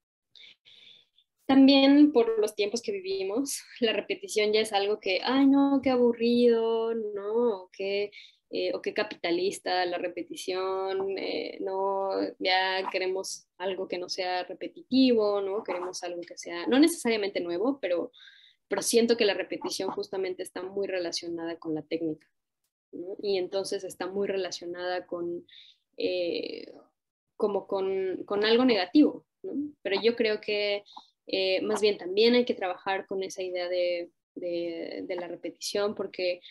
También por los tiempos que vivimos, la repetición ya es algo que, ay no, qué aburrido, no, qué, eh, o qué capitalista la repetición, eh, no, ya queremos algo que no sea repetitivo, no, queremos algo que sea, no necesariamente nuevo, pero, pero siento que la repetición justamente está muy relacionada con la técnica, y entonces está muy relacionada con como con, con algo negativo, ¿no? Pero yo creo que eh, más bien también hay que trabajar con esa idea de, de, la repetición porque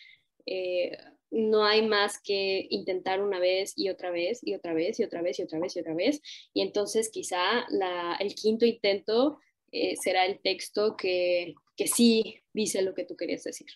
eh, no hay más que intentar una vez y otra vez y otra vez y otra vez y otra vez y otra vez. Y entonces quizá el quinto intento eh, será el texto que, que sí dice lo que tú querías decir.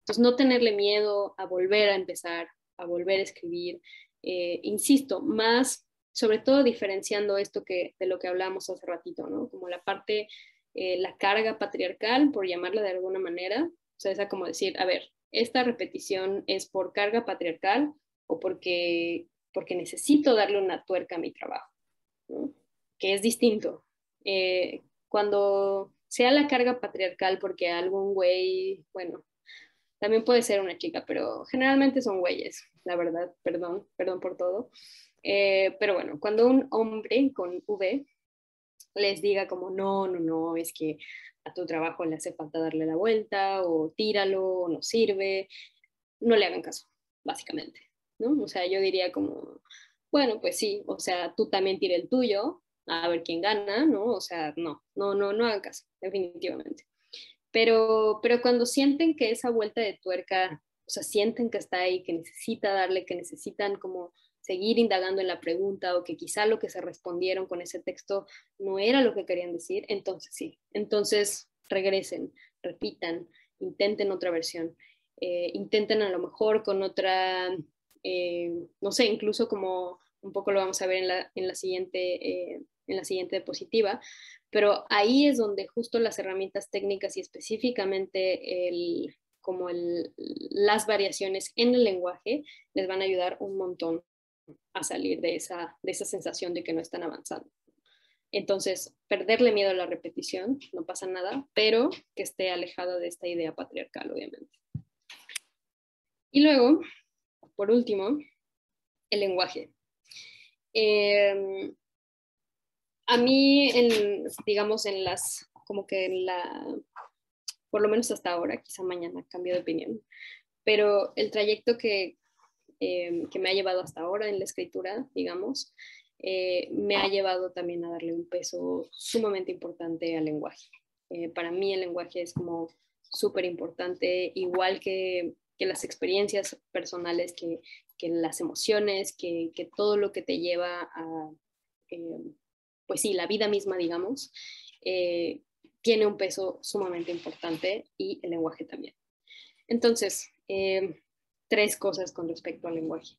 Entonces no tenerle miedo a volver a empezar, a volver a escribir. insisto, más sobre todo diferenciando esto que, de lo que hablamos hace ratito, ¿no? Como la parte, eh, la carga patriarcal, por llamarla de alguna manera, o sea, esa como decir, a ver, esta repetición es por carga patriarcal o porque, porque necesito darle una tuerca a mi trabajo, que es distinto. Eh, cuando sea la carga patriarcal porque algún güey, bueno, también puede ser una chica, pero generalmente son güeyes, la verdad, perdón, perdón por todo. Eh, pero bueno, cuando un hombre con V les diga como, no, no, no, es que a tu trabajo le hace falta darle la vuelta o tíralo o no sirve, no le hagan caso, básicamente, ¿no? O sea, yo diría como, bueno, pues sí, o sea, tú también tira el tuyo, a ver quién gana, ¿no? O sea, no, no, no, no hagan caso, definitivamente. Pero, pero cuando sienten que esa vuelta de tuerca, o sea, sienten que está ahí, que necesita darle, que necesitan como seguir indagando en la pregunta o que quizá lo que se respondieron con ese texto no era lo que querían decir, entonces sí, entonces regresen, repitan, intenten otra versión, eh, intenten a lo mejor con otra, eh, no sé, incluso como un poco lo vamos a ver en la, en la siguiente, eh, en la siguiente diapositiva, pero ahí es donde justo las herramientas técnicas y específicamente el, como el, las variaciones en el lenguaje les van a ayudar un montón a salir de esa, de esa sensación de que no están avanzando. Entonces, perderle miedo a la repetición, no pasa nada, pero que esté alejado de esta idea patriarcal, obviamente. Y luego, por último, el lenguaje. Em, a mí, en, digamos, en las, como que en la, por lo menos hasta ahora, quizá mañana cambio de opinión, pero el trayecto que, eh, que me ha llevado hasta ahora en la escritura, digamos, eh, me ha llevado también a darle un peso sumamente importante al lenguaje. Eh, para mí el lenguaje es como súper importante, igual que, que, las experiencias personales, que, que las emociones, que, que, todo lo que te lleva a, pues sí, la vida misma, digamos, tiene un peso sumamente importante y el lenguaje también. Entonces, tres cosas con respecto al lenguaje.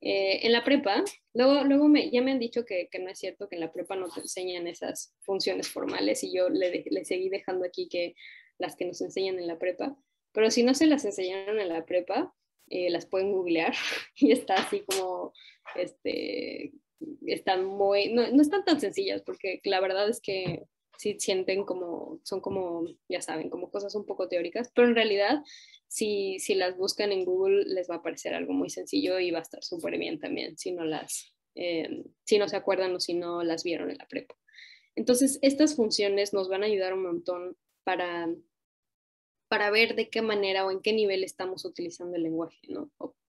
Eh, en la prepa, luego, luego me, ya me han dicho que, que, no es cierto que en la prepa no te enseñan esas funciones formales y yo le, le, seguí dejando aquí que las que nos enseñan en la prepa, pero si no se las enseñaron en la prepa, eh, las pueden googlear <laughs> y está así como, este, están muy, no, no están tan sencillas porque la verdad es que sí sienten como, son como, ya saben, como cosas un poco teóricas, pero en realidad si, si las buscan en Google les va a aparecer algo muy sencillo y va a estar súper bien también si no las, eh, si no se acuerdan o si no las vieron en la prepa. Entonces, estas funciones nos van a ayudar un montón para, para ver de qué manera o en qué nivel estamos utilizando el lenguaje, ¿no?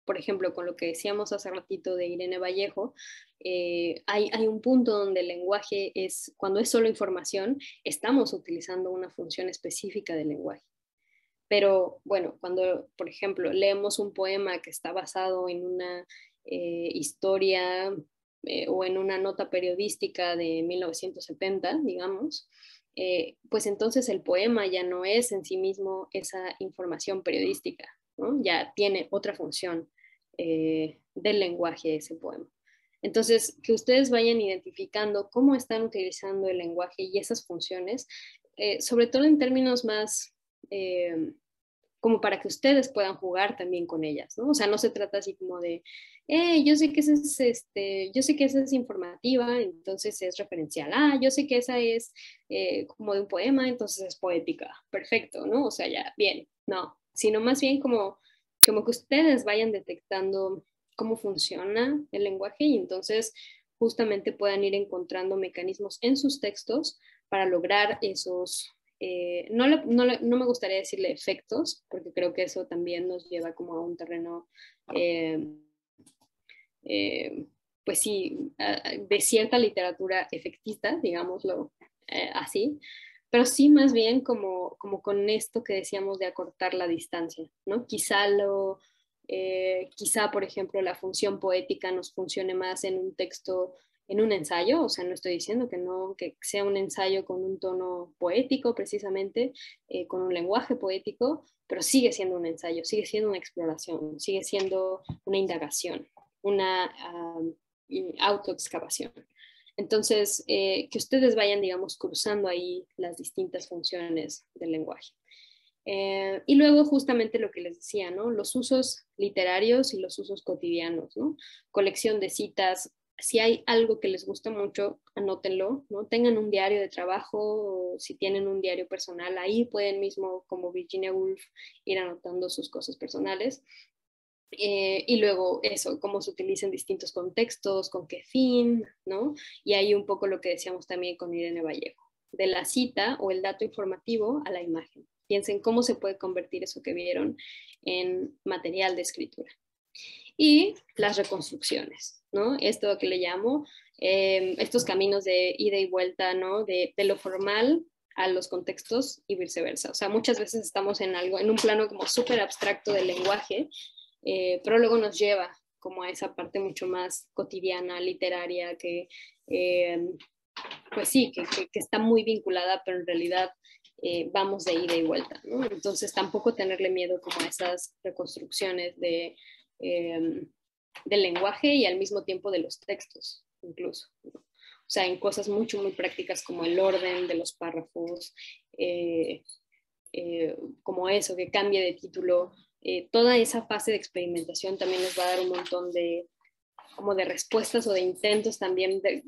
Por ejemplo, con lo que decíamos hace ratito de Irene Vallejo, eh, hay, hay, un punto donde el lenguaje es, cuando es solo información, estamos utilizando una función específica del lenguaje. Pero bueno, cuando, por ejemplo, leemos un poema que está basado en una eh, historia eh, o en una nota periodística de 1970, digamos, pues entonces el poema ya no es en sí mismo esa información periodística, ya tiene otra función del lenguaje ese poema. Entonces, que ustedes vayan identificando cómo están utilizando el lenguaje y esas funciones, sobre todo en términos más eh, como para que ustedes puedan jugar también con ellas, ¿no? O sea, no se trata así como de, eh, yo sé que esa es, este, yo sé que esa es informativa, entonces es referencial, ah, yo sé que esa es eh, como de un poema, entonces es poética, perfecto, ¿no? O sea, ya, bien, no, sino más bien como, como que ustedes vayan detectando cómo funciona el lenguaje y entonces justamente puedan ir encontrando mecanismos en sus textos para lograr esos eh, no, no, me gustaría decirle efectos, porque creo que eso también nos lleva como a un terreno, eh, eh, pues sí, de cierta literatura efectista, digámoslo así, pero sí más bien como, como con esto que decíamos de acortar la distancia, ¿no? Quizá lo... quizá, por ejemplo, la función poética nos funcione más en un texto en un ensayo, o sea, no estoy diciendo que no, que sea un ensayo con un tono poético precisamente, eh, con un lenguaje poético, pero sigue siendo un ensayo, sigue siendo una exploración, sigue siendo una indagación, una autoexcavación. Entonces, eh, que ustedes vayan, digamos, cruzando ahí las distintas funciones del lenguaje. Eh, y luego justamente lo que les decía, ¿no? Los usos literarios y los usos cotidianos, ¿no? Colección de citas, si hay algo que les gusta mucho, anótenlo, ¿no? Tengan un diario de trabajo, si tienen un diario personal, ahí pueden mismo, como Virginia Woolf, ir anotando sus cosas personales. Eh, y luego eso, cómo se utiliza en distintos contextos, con qué fin, ¿no? Y ahí un poco lo que decíamos también con Irene Vallejo, de la cita o el dato informativo a la imagen. Piensen cómo se puede convertir eso que vieron en material de escritura. Y las reconstrucciones, ¿no? Esto que le llamo, em, estos caminos de ida y vuelta, ¿no? De, lo formal a los contextos y viceversa. O sea, muchas veces estamos en algo, en un plano como súper abstracto del lenguaje, eh, pero luego nos lleva como a esa parte mucho más cotidiana, literaria, que em, pues sí, que, está muy vinculada, pero en realidad eh, vamos de ida y vuelta, ¿no? Entonces tampoco tenerle miedo como a esas reconstrucciones de em, del lenguaje y al mismo tiempo de los textos, incluso. O sea, en cosas mucho, muy prácticas como el orden de los párrafos, eh, eh, como eso, que cambie de título. Eh, toda esa fase de experimentación también les va a dar un montón de, como de respuestas o de intentos también de,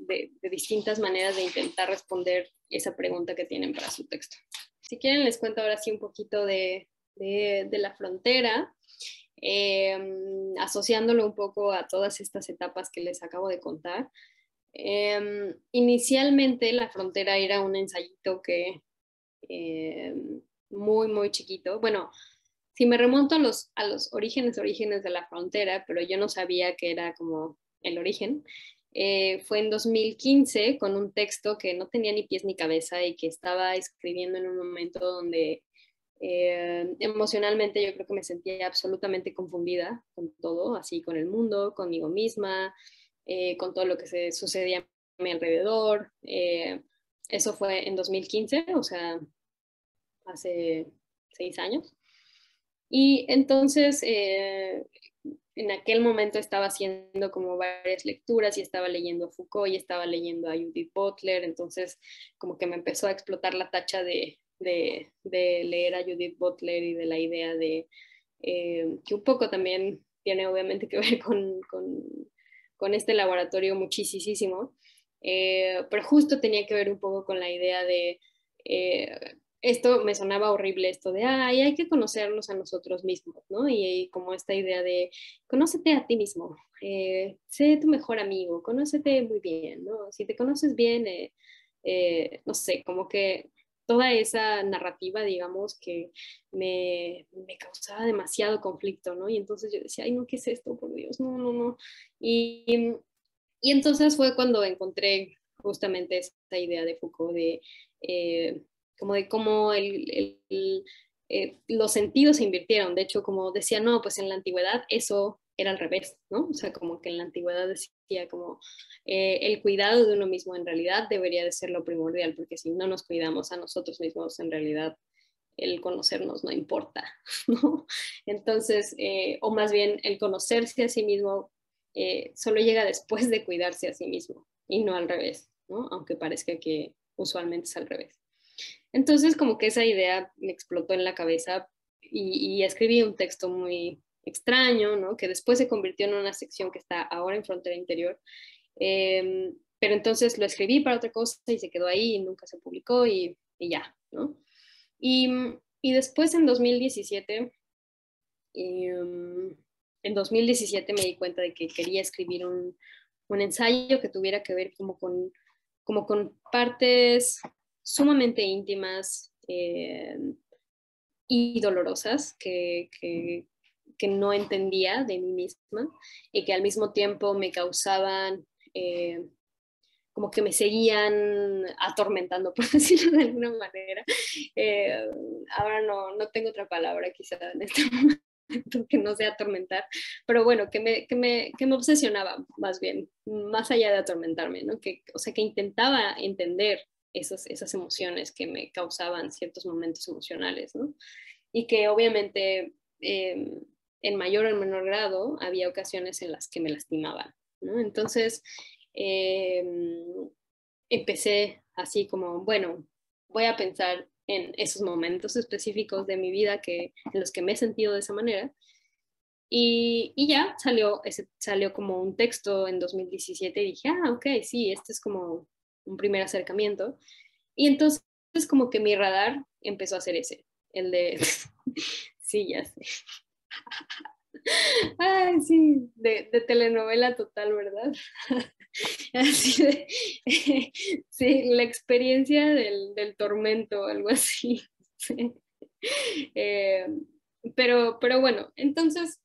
distintas maneras de intentar responder esa pregunta que tienen para su texto. Si quieren, les cuento ahora sí un poquito de, de la frontera. Em, asociándolo un poco a todas estas etapas que les acabo de contar. Em, inicialmente la frontera era un ensayito que em, muy, muy chiquito. Bueno, si me remonto a los, a los orígenes, orígenes de la frontera, pero yo no sabía que era como el origen, eh, fue en 2015 con un texto que no tenía ni pies ni cabeza y que estaba escribiendo en un momento donde eh, emocionalmente yo creo que me sentía absolutamente confundida con todo, así con el mundo, conmigo misma, eh, con todo lo que se sucedía a mi alrededor. eso fue en 2015, o sea, hace seis años. Y entonces en aquel momento estaba haciendo como varias lecturas y estaba leyendo a Foucault y estaba leyendo a Judith Butler, entonces como que me empezó a explotar la tacha de, de, leer a Judith Butler y de la idea de eh, que un poco también tiene obviamente que ver <laughs> con, con, este laboratorio muchísimo, eh, pero justo tenía que ver un poco con la idea de eh, esto me sonaba horrible, esto de, ay, hay que conocernos a nosotros mismos, ¿no? Y, como esta idea de, conócete a ti mismo, eh, sé tu mejor amigo, conócete muy bien, ¿no? Si te conoces bien, eh, eh, no sé, como que toda esa narrativa, digamos, que me, me, causaba demasiado conflicto, ¿no? Y entonces yo decía, ay, no, ¿qué es esto? Por Dios, no, no, no. Y, y entonces fue cuando encontré justamente esta idea de Foucault de como de cómo eh, los sentidos se invirtieron. De hecho, como decía, no, pues en la antigüedad eso era al revés, ¿no? O sea, como que en la antigüedad decía como eh, el cuidado de uno mismo en realidad debería de ser lo primordial, porque si no nos cuidamos a nosotros mismos, en realidad el conocernos no importa, <laughs> ¿no? Entonces, eh, o más bien el conocerse a sí mismo solo llega después de cuidarse a sí mismo y no al revés, ¿no? Aunque parezca que usualmente es al revés. Entonces como que esa idea me explotó en la cabeza y, escribí un texto muy extraño, ¿no? que después se convirtió en una sección que está ahora en Frontera Interior. Em, pero entonces lo escribí para otra cosa y se quedó ahí y nunca se publicó y, ya, ¿no? Y, y, después en 2017, em, en 2017 me di cuenta de que quería escribir un, un ensayo que tuviera que ver como con, como con partes sumamente íntimas eh, y dolorosas que, que, no entendía de mí misma y que al mismo tiempo me causaban, eh, como que me seguían atormentando, <laughs> por decirlo de alguna manera. Eh, ahora no, no tengo otra palabra quizá en este momento que no sea atormentar, pero bueno, que me, que me, que me obsesionaba más bien, más allá de atormentarme, ¿no? Que, o sea, que intentaba entender esas, esas emociones que me causaban ciertos momentos emocionales, ¿no? Y que obviamente em, en mayor o menor grado había ocasiones en las que me lastimaban, ¿no? Entonces, em, empecé así como, bueno, voy a pensar en esos momentos específicos de mi vida que, en los que me he sentido de esa manera. Y, y ya salió, ese, salió como un texto en 2017 y dije, ah, ok, sí, este es como un primer acercamiento. Y entonces como que mi radar empezó a hacer ese, el de, <laughs> sí, ya sé. <laughs> Ay, sí, de, telenovela total, ¿verdad? <laughs> Así de, sí, la experiencia del, del tormento, algo así. Eh, pero, pero bueno, entonces,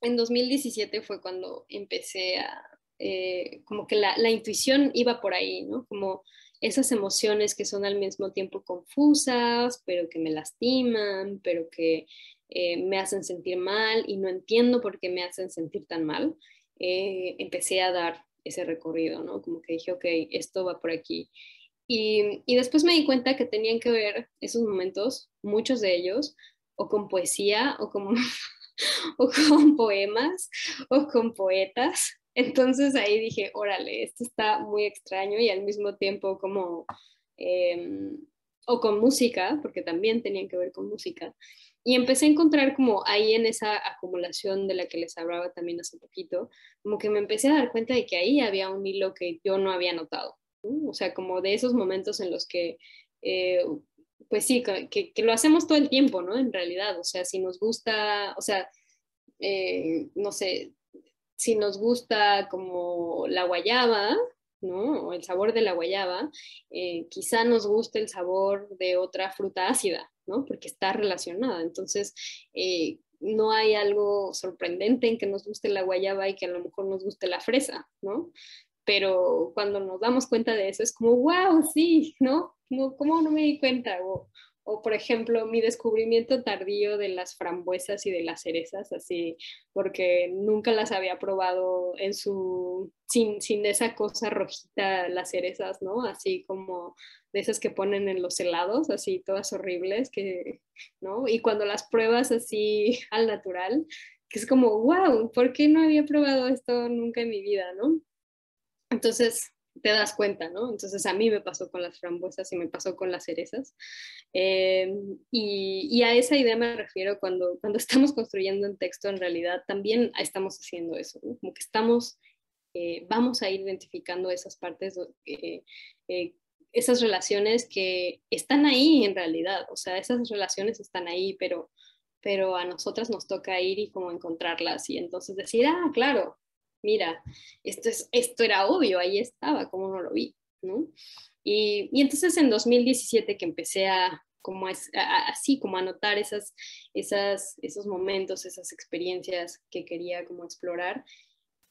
en 2017 fue cuando empecé a, eh, como que la, intuición iba por ahí, ¿no? Como esas emociones que son al mismo tiempo confusas, pero que me lastiman, pero que eh, me hacen sentir mal y no entiendo por qué me hacen sentir tan mal, eh, empecé a dar ese recorrido, ¿no? Como que dije, ok, esto va por aquí. Y, y, después me di cuenta que tenían que ver esos momentos, muchos de ellos, o con poesía, o con, <laughs> o con poemas, o con poetas, entonces ahí dije, órale, esto está muy extraño y al mismo tiempo como, em, o con música, porque también tenían que ver con música. Y empecé a encontrar como ahí en esa acumulación de la que les hablaba también hace poquito, como que me empecé a dar cuenta de que ahí había un hilo que yo no había notado. O sea, como de esos momentos en los que, eh, pues sí, que, que, lo hacemos todo el tiempo, ¿no? En realidad, o sea, si nos gusta, o sea, eh, no sé, si nos gusta como la guayaba, ¿no? O el sabor de la guayaba, eh, quizá nos guste el sabor de otra fruta ácida, ¿no? Porque está relacionada. Entonces, eh, no hay algo sorprendente en que nos guste la guayaba y que a lo mejor nos guste la fresa, ¿no? Pero cuando nos damos cuenta de eso es como, wow, sí, ¿no? ¿Cómo no me di cuenta? Por ejemplo, mi descubrimiento tardío de las frambuesas y de las cerezas, así, porque nunca las había probado en su, sin, sin esa cosa rojita, las cerezas, ¿no? Así como de esas que ponen en los helados, así todas horribles, que, ¿no? Y cuando las pruebas así <laughs> al natural, que es como, wow, ¿por qué no había probado esto nunca en mi vida, ¿no? Entonces, te das cuenta, ¿no? Entonces a mí me pasó con las frambuesas y me pasó con las cerezas. Eh, y, a esa idea me refiero cuando, cuando <laughs> estamos construyendo un texto, en realidad también estamos haciendo eso, ¿no? como que estamos, eh, vamos a ir identificando esas partes, eh, esas relaciones que están ahí en realidad, o sea, esas relaciones están ahí, pero, pero a nosotras nos toca ir y como encontrarlas y entonces decir, ah, claro, mira, esto, es, esto era obvio, ahí estaba, ¿cómo no lo vi? ¿no? Y, y entonces en 2017 que empecé a como es, así como anotar esas, esas, esos momentos, esas experiencias que quería como explorar,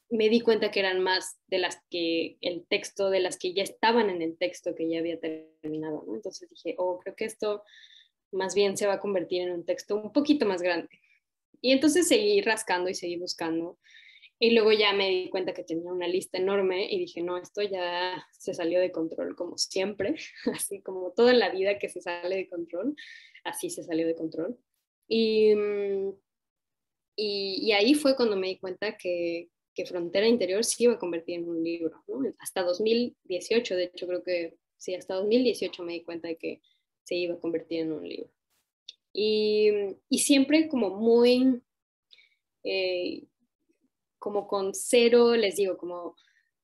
me di cuenta que eran más de las que el texto, de las que ya estaban en el texto que ya había terminado, ¿no? Entonces dije, oh, creo que esto más bien se va a convertir en un texto un poquito más grande. Y entonces seguí rascando y seguí buscando y luego ya me di cuenta que tenía una lista enorme y dije, no, esto ya se salió de control, como siempre, <laughs> así como toda la vida que se sale de control, así se salió de control. Y, mm, y, ahí fue cuando me di cuenta que, que, Frontera Interior sí iba a convertir en un libro. ¿no? Hasta 2018, de hecho creo que sí, hasta 2018 me di cuenta de que se iba a convertir en un libro. Y, y siempre como muy... Eh, como con cero, les digo, como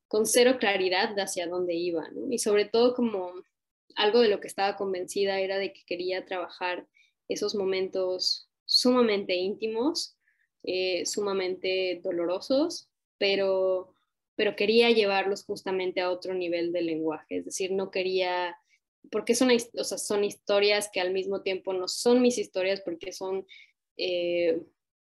con cero claridad de hacia dónde iba. Y sobre todo como algo de lo que estaba convencida era de que quería trabajar esos momentos sumamente íntimos, eh, sumamente dolorosos, pero, pero quería llevarlos justamente a otro nivel de lenguaje, es decir, no quería, porque son, o son historias que al mismo tiempo no son mis historias, porque son... Eh,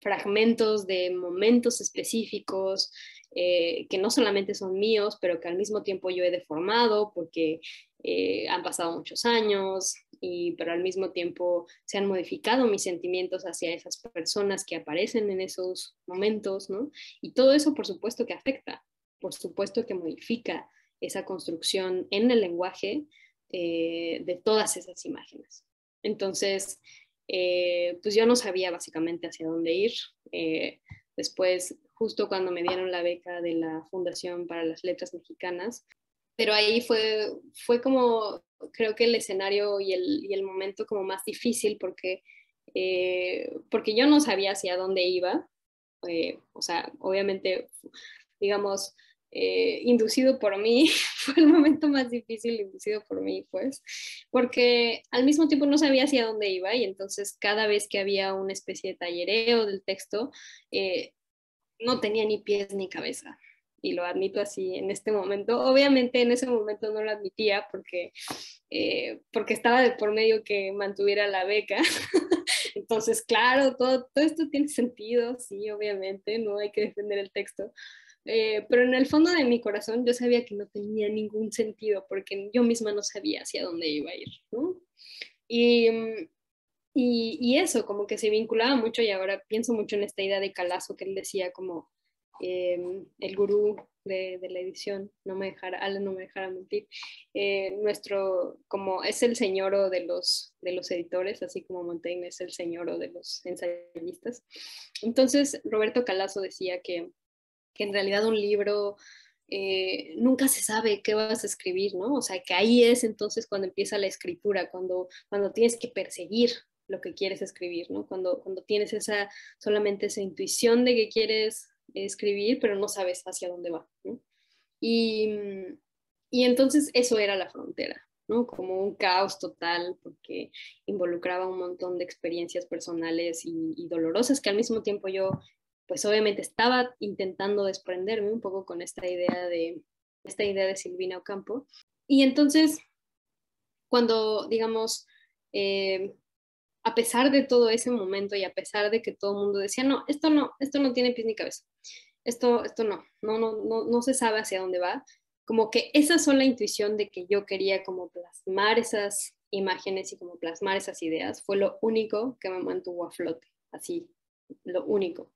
fragmentos de momentos específicos eh, que no solamente son míos, pero que al mismo tiempo yo he deformado porque eh, han pasado muchos años, y, pero al mismo tiempo se han modificado mis sentimientos hacia esas personas que aparecen en esos momentos, ¿no? Y todo eso, por supuesto, que afecta, por supuesto, que modifica esa construcción en el lenguaje eh, de todas esas imágenes. Entonces, eh, pues yo no sabía básicamente hacia dónde ir. Eh, después, justo cuando me dieron la beca de la Fundación para las Letras Mexicanas, pero ahí fue, fue como, creo que el escenario y el, y el momento como más difícil porque, eh, porque yo no sabía hacia dónde iba. o sea, obviamente, digamos, eh, inducido por mí, <laughs> fue el momento más difícil inducido por mí, pues, porque al mismo tiempo no sabía hacia dónde iba y entonces cada vez que había una especie de tallereo del texto, eh, no tenía ni pies ni cabeza. Y lo admito así en este momento. Obviamente en ese momento no lo admitía porque, eh, porque estaba de por medio que mantuviera la beca. <laughs> Entonces, claro, todo, todo esto tiene sentido, sí, obviamente, no hay que defender el texto eh, pero en el fondo de mi corazón yo sabía que no tenía ningún sentido porque yo misma no sabía hacia dónde iba a ir, ¿no? Y, y, eso, como que se vinculaba mucho y ahora pienso mucho en esta idea de Calazo que él decía como em, el gurú de, de, la edición, no me dejara, Alan no me dejara mentir, eh, nuestro, como es el señor de los, de los editores, así como Montaigne es el señor de los ensayistas. Entonces, Roberto Calazo decía que que en realidad un libro eh, nunca se sabe qué vas a escribir, ¿no? O sea, que ahí es entonces cuando empieza la escritura, cuando, cuando tienes que perseguir lo que quieres escribir, ¿no? Cuando, cuando tienes esa, solamente esa intuición de que quieres escribir, pero no sabes hacia dónde va, ¿no? Y, y entonces eso era la frontera, ¿no? Como un caos total, porque involucraba un montón de experiencias personales y dolorosas que al mismo tiempo yo pues obviamente estaba intentando desprenderme un poco con esta idea de, esta idea de Silvina Ocampo. Y entonces, cuando, digamos, eh, a pesar de todo ese momento y a pesar de que todo el mundo decía, no, esto no, esto no tiene pies ni cabeza, esto, esto no, no, no, no, no se sabe hacia dónde va, como que esa sola intuición de que yo quería como plasmar esas imágenes y como plasmar esas ideas fue lo único que me mantuvo a flote, así, lo único.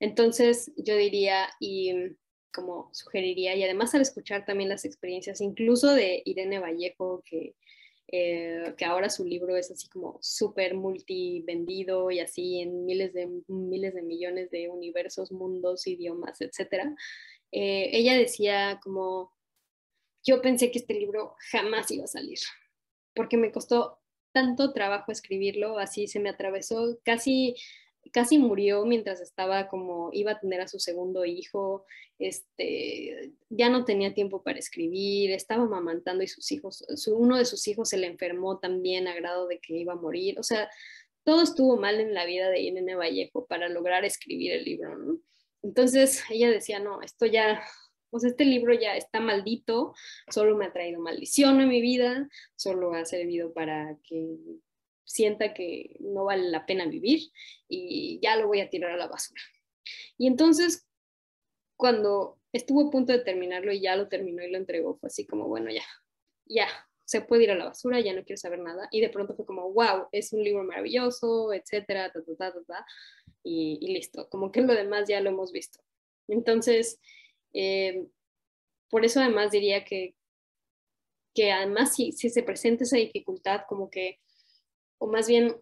Entonces yo diría y como sugeriría, y además al escuchar también las experiencias, incluso de Irene Vallejo, que eh, que ahora su libro es así como súper multivendido y así en miles de, miles de millones de universos, mundos, idiomas, etc. Eh, ella decía como, yo pensé que este libro jamás iba a salir, porque me costó tanto trabajo escribirlo, así se me atravesó casi casi murió mientras estaba como iba a tener a su segundo hijo, este, ya no tenía tiempo para escribir, estaba mamantando y sus hijos, uno de sus hijos se le enfermó también a grado de que iba a morir, o sea, todo estuvo mal en la vida de Irene Vallejo para lograr escribir el libro. Entonces ella decía, no, esto ya, pues este libro ya está maldito, solo me ha traído maldición a mi vida, solo ha servido para que sienta que no vale la pena vivir y ya lo voy a tirar a la basura. Y entonces, cuando estuvo a punto de terminarlo y ya lo terminó y lo entregó, fue así como, bueno, ya, ya, se puede ir a la basura, ya no quiero saber nada. Y de pronto fue como, wow, es un libro maravilloso, etcétera, y, listo, como que lo demás ya lo hemos visto. Entonces, eh, por eso además diría que, que además si, si se presenta esa dificultad, como que o más bien,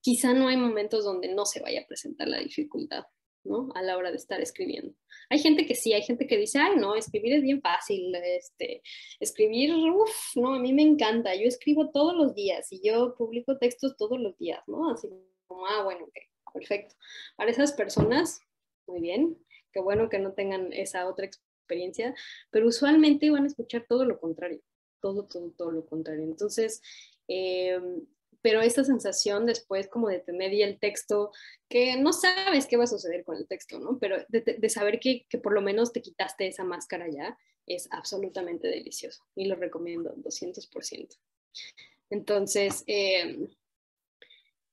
quizá no hay momentos donde no se vaya a presentar la dificultad, ¿no? A la hora de estar escribiendo. Hay gente que sí, hay gente que dice, ay, no, escribir es bien fácil, este, escribir, uff, no, a mí me encanta, yo escribo todos los días y yo publico textos todos los días, ¿no? Así como, ah, bueno, ok, perfecto. Para esas personas, muy bien, qué bueno que no tengan esa otra experiencia, pero usualmente van a escuchar todo lo contrario, todo, todo, todo lo contrario. Entonces, eh, pero esta sensación después como de tener ya el texto, que no sabes qué va a suceder con el texto, ¿no? Pero de, saber que, que, por lo menos te quitaste esa máscara ya, es absolutamente delicioso y lo recomiendo 200%. Entonces, eh,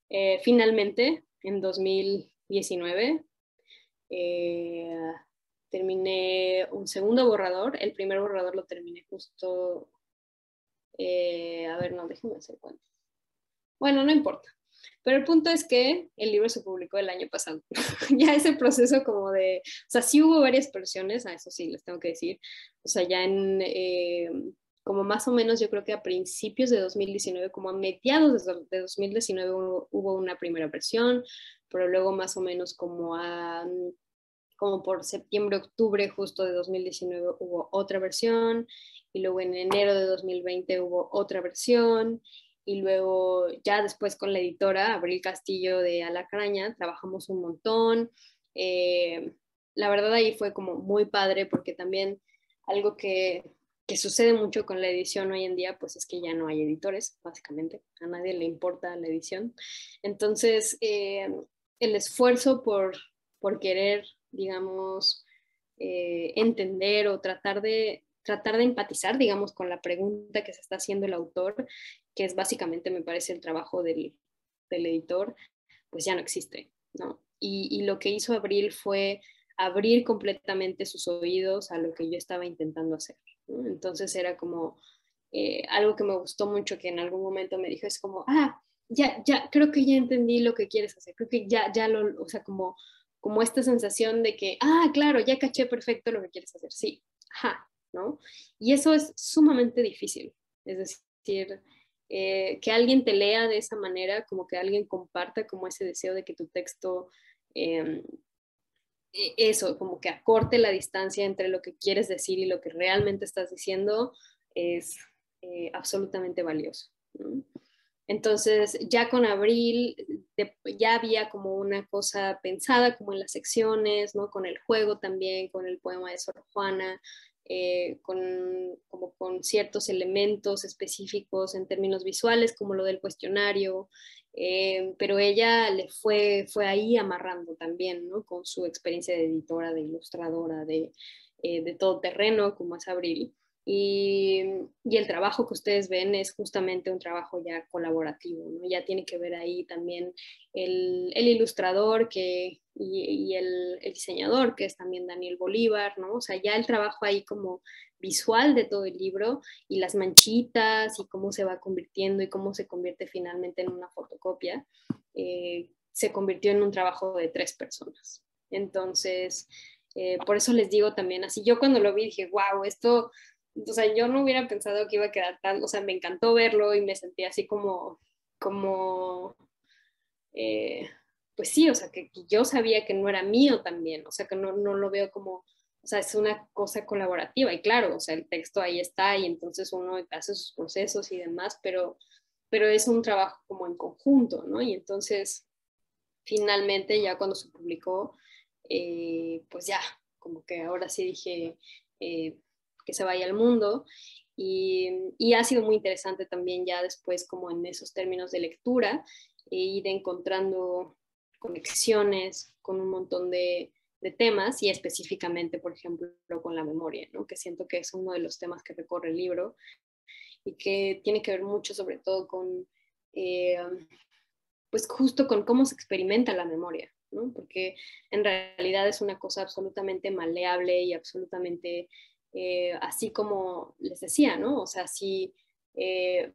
eh, finalmente, en 2019, terminé un segundo borrador. El primer borrador lo terminé justo eh, a ver, no, déjenme hacer cuentas. Bueno, no importa. Pero el punto es que el libro se publicó el año pasado. <laughs> ya ese proceso como de, o sea, sí hubo varias versiones, a eso sí les tengo que decir. O sea, ya en, eh, como más o menos yo creo que a principios de 2019, como a mediados de 2019 hubo, hubo una primera versión, pero luego más o menos como a como por septiembre, octubre justo de 2019 hubo otra versión y luego en enero de 2020 hubo otra versión y luego ya después con la editora Abril Castillo de Alacraña trabajamos un montón. Eh, la verdad ahí fue como muy padre porque también algo que, que, sucede mucho con la edición hoy en día pues es que ya no hay editores básicamente, a nadie le importa la edición. Entonces eh, el esfuerzo por, por querer, digamos, eh, entender o tratar de, tratar de empatizar, digamos, con la pregunta que se está haciendo el autor, que es básicamente, me parece, el trabajo del, editor, pues ya no existe, ¿no? Y, lo que hizo Abril fue abrir completamente sus oídos a lo que yo estaba intentando hacer. Entonces era como eh, algo que me gustó mucho, que en algún momento me dijo, es como, ah, ya, ya, creo que ya entendí lo que quieres hacer, creo que ya, ya lo, o sea, como, como esta sensación de que, ah, claro, ya caché perfecto lo que quieres hacer, sí, ajá, ¿no? Y eso es sumamente difícil, es decir, eh, que alguien te lea de esa manera, como que alguien comparta como ese deseo de que tu texto, em, e, eso, como que acorte la distancia entre lo que quieres decir y lo que realmente estás diciendo, es eh, absolutamente valioso. Entonces, ya con Abril, ya había como una cosa pensada, como en las secciones, ¿no? Con el juego también, con el poema de Sor Juana, eh, con, como con ciertos elementos específicos en términos visuales, como lo del cuestionario, eh, pero ella le fue, fue ahí amarrando también, ¿no? Con su experiencia de editora, de ilustradora, de, eh, de todo terreno como es Abril. Y, el trabajo que ustedes ven es justamente un trabajo ya colaborativo. Ya tiene que ver ahí también el, ilustrador que, y, el, diseñador, que es también Daniel Bolívar, ¿no? O sea, ya el trabajo ahí como visual de todo el libro y las manchitas y cómo se va convirtiendo y cómo se convierte finalmente en una fotocopia, eh, se convirtió en un trabajo de tres personas. Entonces, eh, por eso les digo también, así yo cuando lo vi dije, wow, esto o sea, yo no hubiera pensado que iba a quedar tan, o sea, me encantó verlo y me sentí así como, como, eh, pues sí, o sea, que, yo sabía que no era mío también, o sea, que no, no lo veo como, o sea, es una cosa colaborativa y claro, o sea, el texto ahí está y entonces uno hace sus procesos y demás, pero, pero es un trabajo como en conjunto, ¿no? Y entonces, finalmente, ya cuando se publicó, eh, pues ya, como que ahora sí dije, eh, que se vaya al mundo. Y, ha sido muy interesante también ya después como en esos términos de lectura, e ir encontrando conexiones con un montón de, temas y específicamente, por ejemplo, con la memoria, ¿no? que siento que es uno de los temas que recorre el libro y que tiene que ver mucho sobre todo con, eh, pues justo con cómo se experimenta la memoria, ¿no? porque en realidad es una cosa absolutamente maleable y absolutamente eh, así como les decía, ¿no? O sea, si, eh,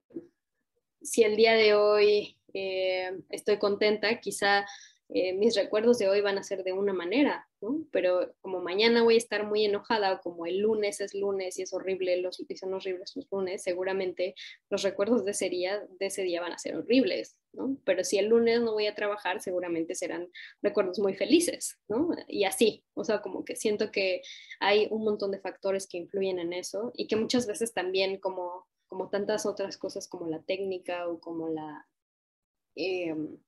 si el día de hoy eh, estoy contenta, quizá mis recuerdos de hoy van a ser de una manera, ¿no? Pero como mañana voy a estar muy enojada o como el lunes es lunes y es horrible, los, y son horribles los lunes, seguramente los recuerdos de ese día, de ese día van a ser horribles, ¿no? Pero si el lunes no voy a trabajar, seguramente serán recuerdos muy felices, ¿no? Y así, o sea, como que siento que hay un montón de factores que influyen en eso y que muchas veces también como, como tantas otras cosas como la técnica o como la, em,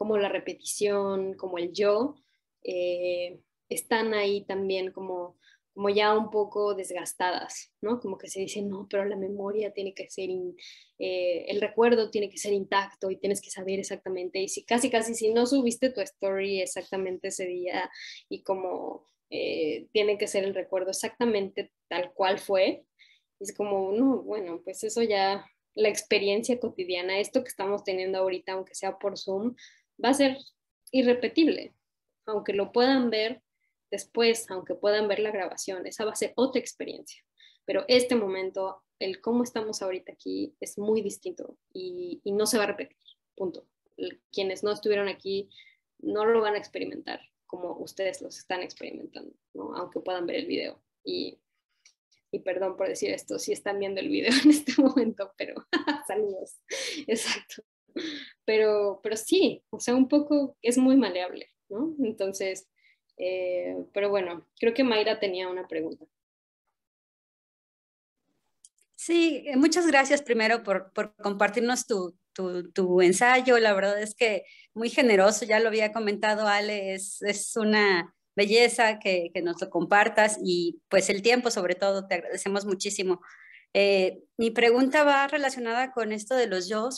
como la repetición, como el yo, eh, están ahí también como como ya un poco desgastadas, ¿no? Como que se dice, no, pero la memoria tiene que ser, eh, el recuerdo tiene que ser intacto y tienes que saber exactamente, y si casi, casi, si no subiste tu story exactamente ese día y como eh, tiene que ser el recuerdo exactamente tal cual fue, es como, no, bueno, pues eso ya, la experiencia cotidiana, esto que estamos teniendo ahorita, aunque sea por Zoom, va a ser irrepetible, aunque lo puedan ver después, aunque puedan ver la grabación, esa va a ser otra experiencia. Pero este momento, el cómo estamos ahorita aquí, es muy distinto y, no se va a repetir. Punto. Quienes no estuvieron aquí no lo van a experimentar como ustedes los están experimentando, ¿no? aunque puedan ver el video. Y, y perdón por decir esto, si están viendo el video <laughs> en este momento, pero <laughs> saludos. Exacto. Pero, pero sí, o sea, un poco es muy maleable, ¿no? Entonces, eh, pero bueno, creo que Mayra tenía una pregunta. Sí, eh, muchas gracias primero por, por compartirnos tu, tu, tu, ensayo. La verdad es que muy generoso, ya lo había comentado Ale, es, es una belleza que, que, nos lo compartas y pues el tiempo sobre todo, te agradecemos muchísimo. Eh, mi pregunta va relacionada con esto de los yo.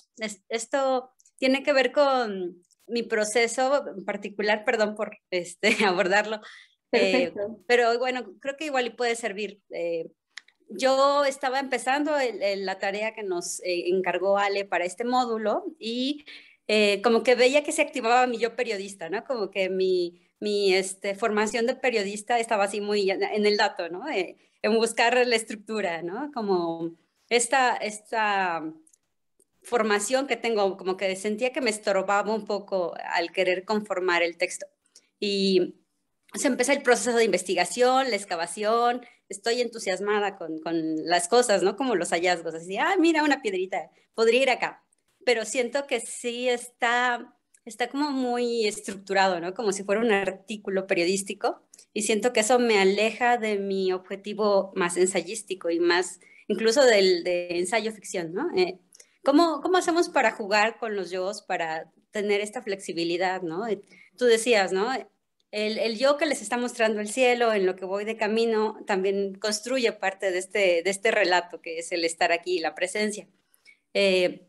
Esto tiene que ver con mi proceso en particular, perdón por este, <laughs> abordarlo, eh, pero bueno, creo que igual puede servir. Eh, yo estaba empezando la tarea que nos eh, encargó Ale para este módulo y como que veía que se activaba mi yo periodista, ¿no? Como que mi, mi este, formación de periodista estaba así muy en el dato, ¿no? en buscar la estructura, ¿no? Como esta, esta formación que tengo, como que sentía que me estorbaba un poco al querer conformar el texto. Y se empezó el proceso de investigación, la excavación, estoy entusiasmada con, con, las cosas, ¿no? Como los hallazgos, así, ah, mira una piedrita, podría ir acá. Pero siento que sí está, está como muy estructurado, ¿no? Como si fuera un artículo periodístico. Y siento que eso me aleja de mi objetivo más ensayístico y más, incluso del de ensayo ficción, ¿no? Eh, ¿Cómo, ¿Cómo hacemos para jugar con los yo, para tener esta flexibilidad, ¿no? Tú decías, ¿no? El, el, yo que les está mostrando el cielo, en lo que voy de camino, también construye parte de este, de este relato que es el estar aquí, la presencia. Eh,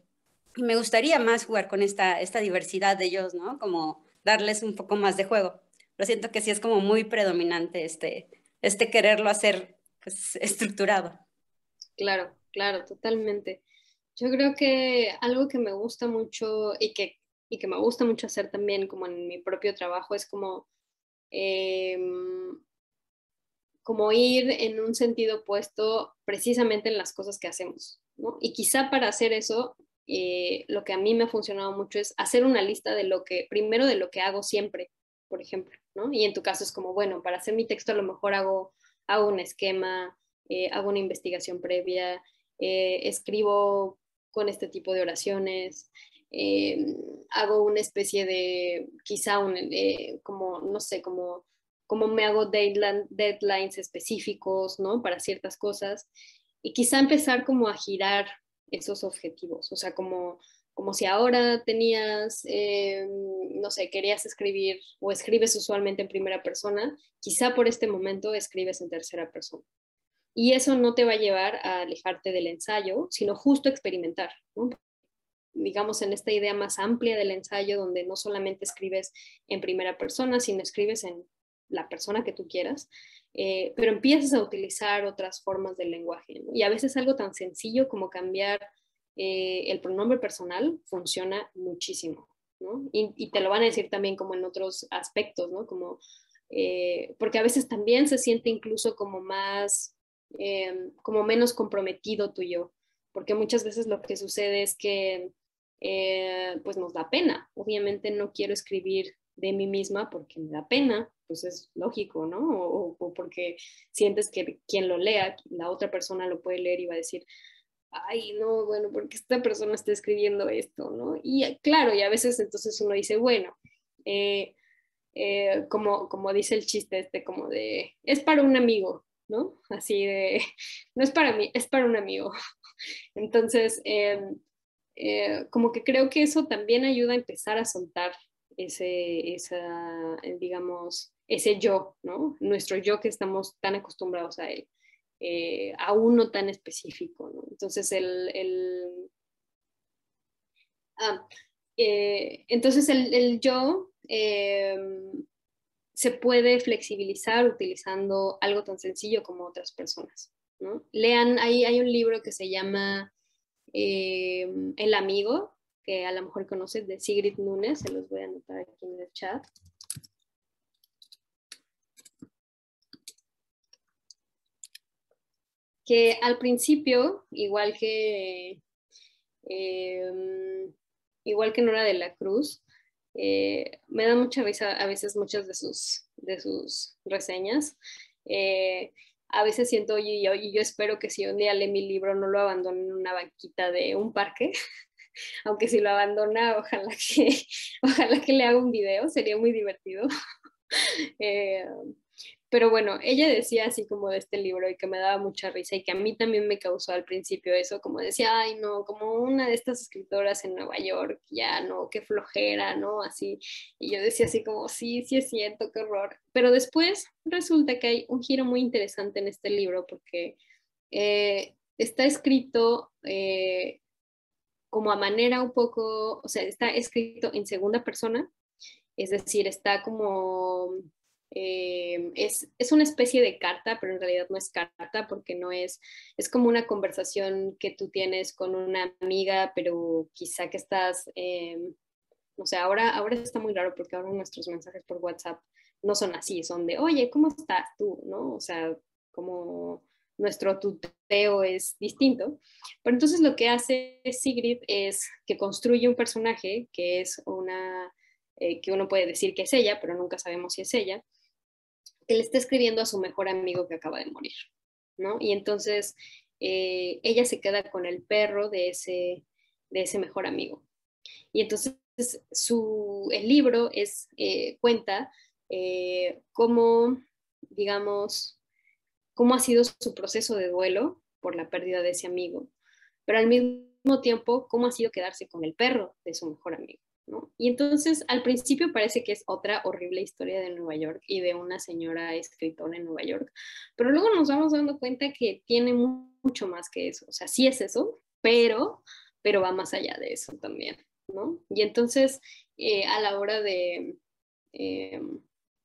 y me gustaría más jugar con esta, esta diversidad de ellos, ¿no? Como darles un poco más de juego. Lo siento que sí es como muy predominante este, este quererlo hacer pues, estructurado. Claro, claro, totalmente. Yo creo que algo que me gusta mucho y que, y que me gusta mucho hacer también como en mi propio trabajo es como, em, como ir en un sentido opuesto precisamente en las cosas que hacemos. ¿no? Y quizá para hacer eso, eh, lo que a mí me ha funcionado mucho es hacer una lista de lo que, primero de lo que hago siempre, por ejemplo, ¿no? Y en tu caso es como, bueno, para hacer mi texto a lo mejor hago, hago un esquema, eh, hago una investigación previa, eh, escribo con este tipo de oraciones, hago una especie de, quizá un, como, no sé, como, como me hago deadlines específicos, ¿no? Para ciertas cosas. Y quizá empezar como a girar esos objetivos. O sea, como, como si ahora tenías, eh, no sé, querías escribir o escribes usualmente en primera persona, quizá por este momento escribes en tercera persona. Y eso no te va a llevar a alejarte del ensayo, sino justo experimentar, digamos, en esta idea más amplia del ensayo, donde no solamente escribes en primera persona, sino escribes en la persona que tú quieras, eh, pero empiezas a utilizar otras formas del lenguaje. Y a veces algo tan sencillo como cambiar eh, el pronombre personal funciona muchísimo. ¿no? Y, te lo van a decir también como en otros aspectos, ¿no? Como, eh, porque a veces también se siente incluso como más, como menos comprometido tú y yo, porque muchas veces lo que sucede es que pues nos da pena. Obviamente no quiero escribir de mí misma porque me da pena, pues es lógico, ¿no? O, porque sientes que quien lo lea, la otra persona lo puede leer y va a decir, ay, no, bueno, porque esta persona está escribiendo esto, ¿no? Y eh, claro, y a veces entonces uno dice, bueno, eh, eh, como, como dice el chiste este, como de, es para un amigo, ¿no? Así de, <laughs> no es para mí, es para un amigo. <laughs> Entonces, em, como que creo que eso también ayuda a empezar a soltar ese, esa, digamos, ese yo, ¿no? Nuestro yo que estamos tan acostumbrados a él, eh, a uno tan específico, ¿no? Entonces, el, el ah, eh, entonces el, el yo se puede flexibilizar utilizando algo tan sencillo como otras personas, ¿no? Lean, hay, hay un libro que se llama El amigo, que a lo mejor conoces, de Sigrid Nunes, se los voy a anotar aquí en el chat. que al principio, igual que, em, igual que Nora de la Cruz, eh, me da mucha risa a veces muchas de sus, de sus reseñas. Eh, a veces siento, y yo, y yo espero que si un día lee mi libro no lo abandone en una banquita de un parque, <laughs> <laughs> aunque si lo abandona, ojalá que, <laughs> ojalá que le haga un video, sería muy divertido. <laughs> Eh, pero bueno, ella decía así como de este libro y que me daba mucha risa y que a mí también me causó al principio eso, como decía, ay no, como una de estas escritoras en Nueva York, ya no, qué flojera, ¿no? Así. Y yo decía así como, sí, sí es cierto, qué horror. Pero después resulta que hay un giro muy interesante en este libro porque eh, está escrito eh, como a manera un poco, o sea, está escrito en segunda persona, es decir, está como eh, es, es, una especie de carta, pero en realidad no es carta porque no es, es como una conversación que tú tienes con una amiga, pero quizá que estás, eh, no sé, ahora, ahora está muy raro porque ahora nuestros mensajes por WhatsApp no son así, son de, oye, ¿cómo estás tú? ¿No? O sea, como nuestro tuteo es distinto. Pero entonces lo que hace Sigrid es que construye un personaje que es una, eh, que uno puede decir que es ella, pero nunca sabemos si es ella, que le está escribiendo a su mejor amigo que acaba de morir, ¿no? Y entonces eh, ella se queda con el perro de ese, de ese mejor amigo. Y entonces su, el libro es, eh, cuenta cómo, digamos, cómo ha sido su proceso de duelo por la pérdida de ese amigo, pero al mismo tiempo cómo ha sido quedarse con el perro de su mejor amigo. Y entonces al principio parece que es otra horrible historia de Nueva York y de una señora escritora en Nueva York, pero luego nos vamos dando cuenta que tiene mucho más que eso, o sea, sí es eso, pero, pero va más allá de eso también, ¿no? Y entonces eh, a la hora de, eh,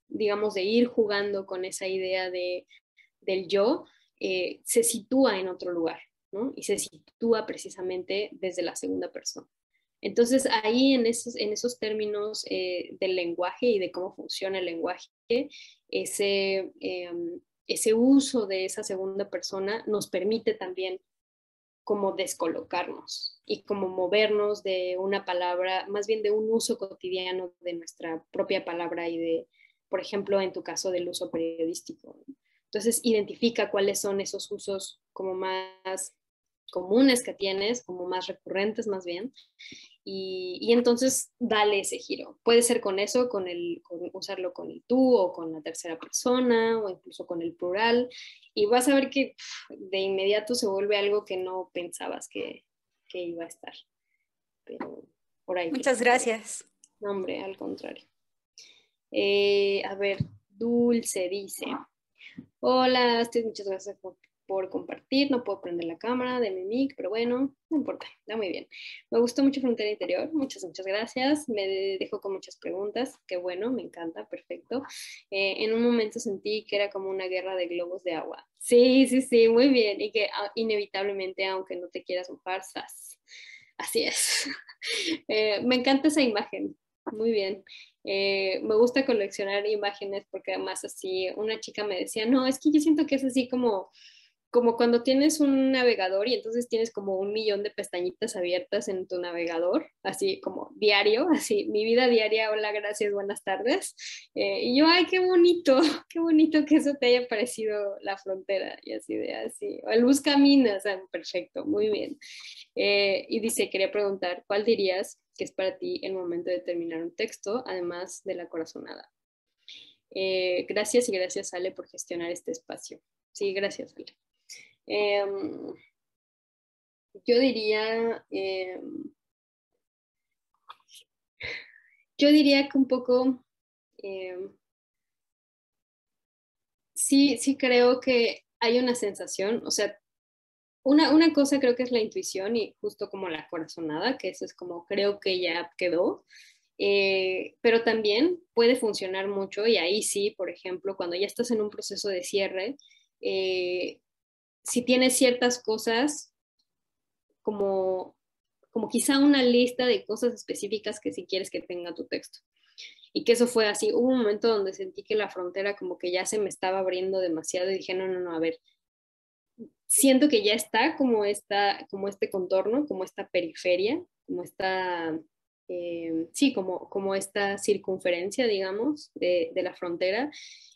digamos, de ir jugando con esa idea de del yo eh, se sitúa en otro lugar, ¿no? Y se sitúa precisamente desde la segunda persona. Entonces, ahí en esos, en esos términos eh, del lenguaje y de cómo funciona el lenguaje, ese, em, ese uso de esa segunda persona nos permite también como descolocarnos y como movernos de una palabra, más bien de un uso cotidiano de nuestra propia palabra y de, por ejemplo, en tu caso del uso periodístico. Entonces, identifica cuáles son esos usos como más comunes que tienes, como más recurrentes más bien, y, entonces dale ese giro. Puede ser con eso, con, el, usarlo con el tú o con la tercera persona o incluso con el plural, y vas a ver que de inmediato se vuelve algo que no pensabas que, que iba a estar. Pero por ahí. Muchas gracias. No, hombre, al contrario. Eh, a ver, Dulce dice, hola, muchas gracias por compartir, no puedo prender la cámara de mi mic, pero bueno, no importa, está muy bien. Me gustó mucho Frontera Interior, muchas, muchas gracias, me dejó con muchas preguntas, qué bueno, me encanta, perfecto. Eh, en un momento sentí que era como una guerra de globos de agua. Sí, sí, sí, muy bien, y que ah, inevitablemente, aunque no te quieras mojar, así es. <laughs> Eh, me encanta esa imagen, muy bien. Eh, me gusta coleccionar imágenes porque además así una chica me decía, no, es que yo siento que es así como como cuando tienes un navegador y entonces tienes como un millón de pestañitas abiertas en tu navegador, así como diario, <laughs> así mi vida diaria, hola, gracias, buenas tardes. Eh, y yo, ay, qué bonito, <laughs> qué bonito que eso te haya parecido la frontera y así de así. O el buscaminas, perfecto, muy bien. Eh, y dice, quería preguntar, ¿cuál dirías que es para ti el momento de terminar un texto, además de la corazonada? Eh, gracias y gracias, Ale, por gestionar este espacio. Sí, gracias, Ale. Em, yo diría, em, yo diría que un poco, em, sí, sí creo que hay una sensación, o sea, una, una, cosa creo que es la intuición y justo como la corazonada, que eso es como creo que ya quedó, eh, pero también puede funcionar mucho y ahí sí, por ejemplo, cuando ya estás en un proceso de cierre, eh, si tienes ciertas cosas, como, como quizá una lista de cosas específicas que si quieres que tenga tu texto. Y que eso fue así. Hubo un momento donde sentí que la frontera como que ya se me estaba abriendo demasiado y dije, no, no, no, a ver, siento que ya está como, esta, como este contorno, como esta periferia, como esta, eh, sí, como, como esta circunferencia, digamos, de, la frontera.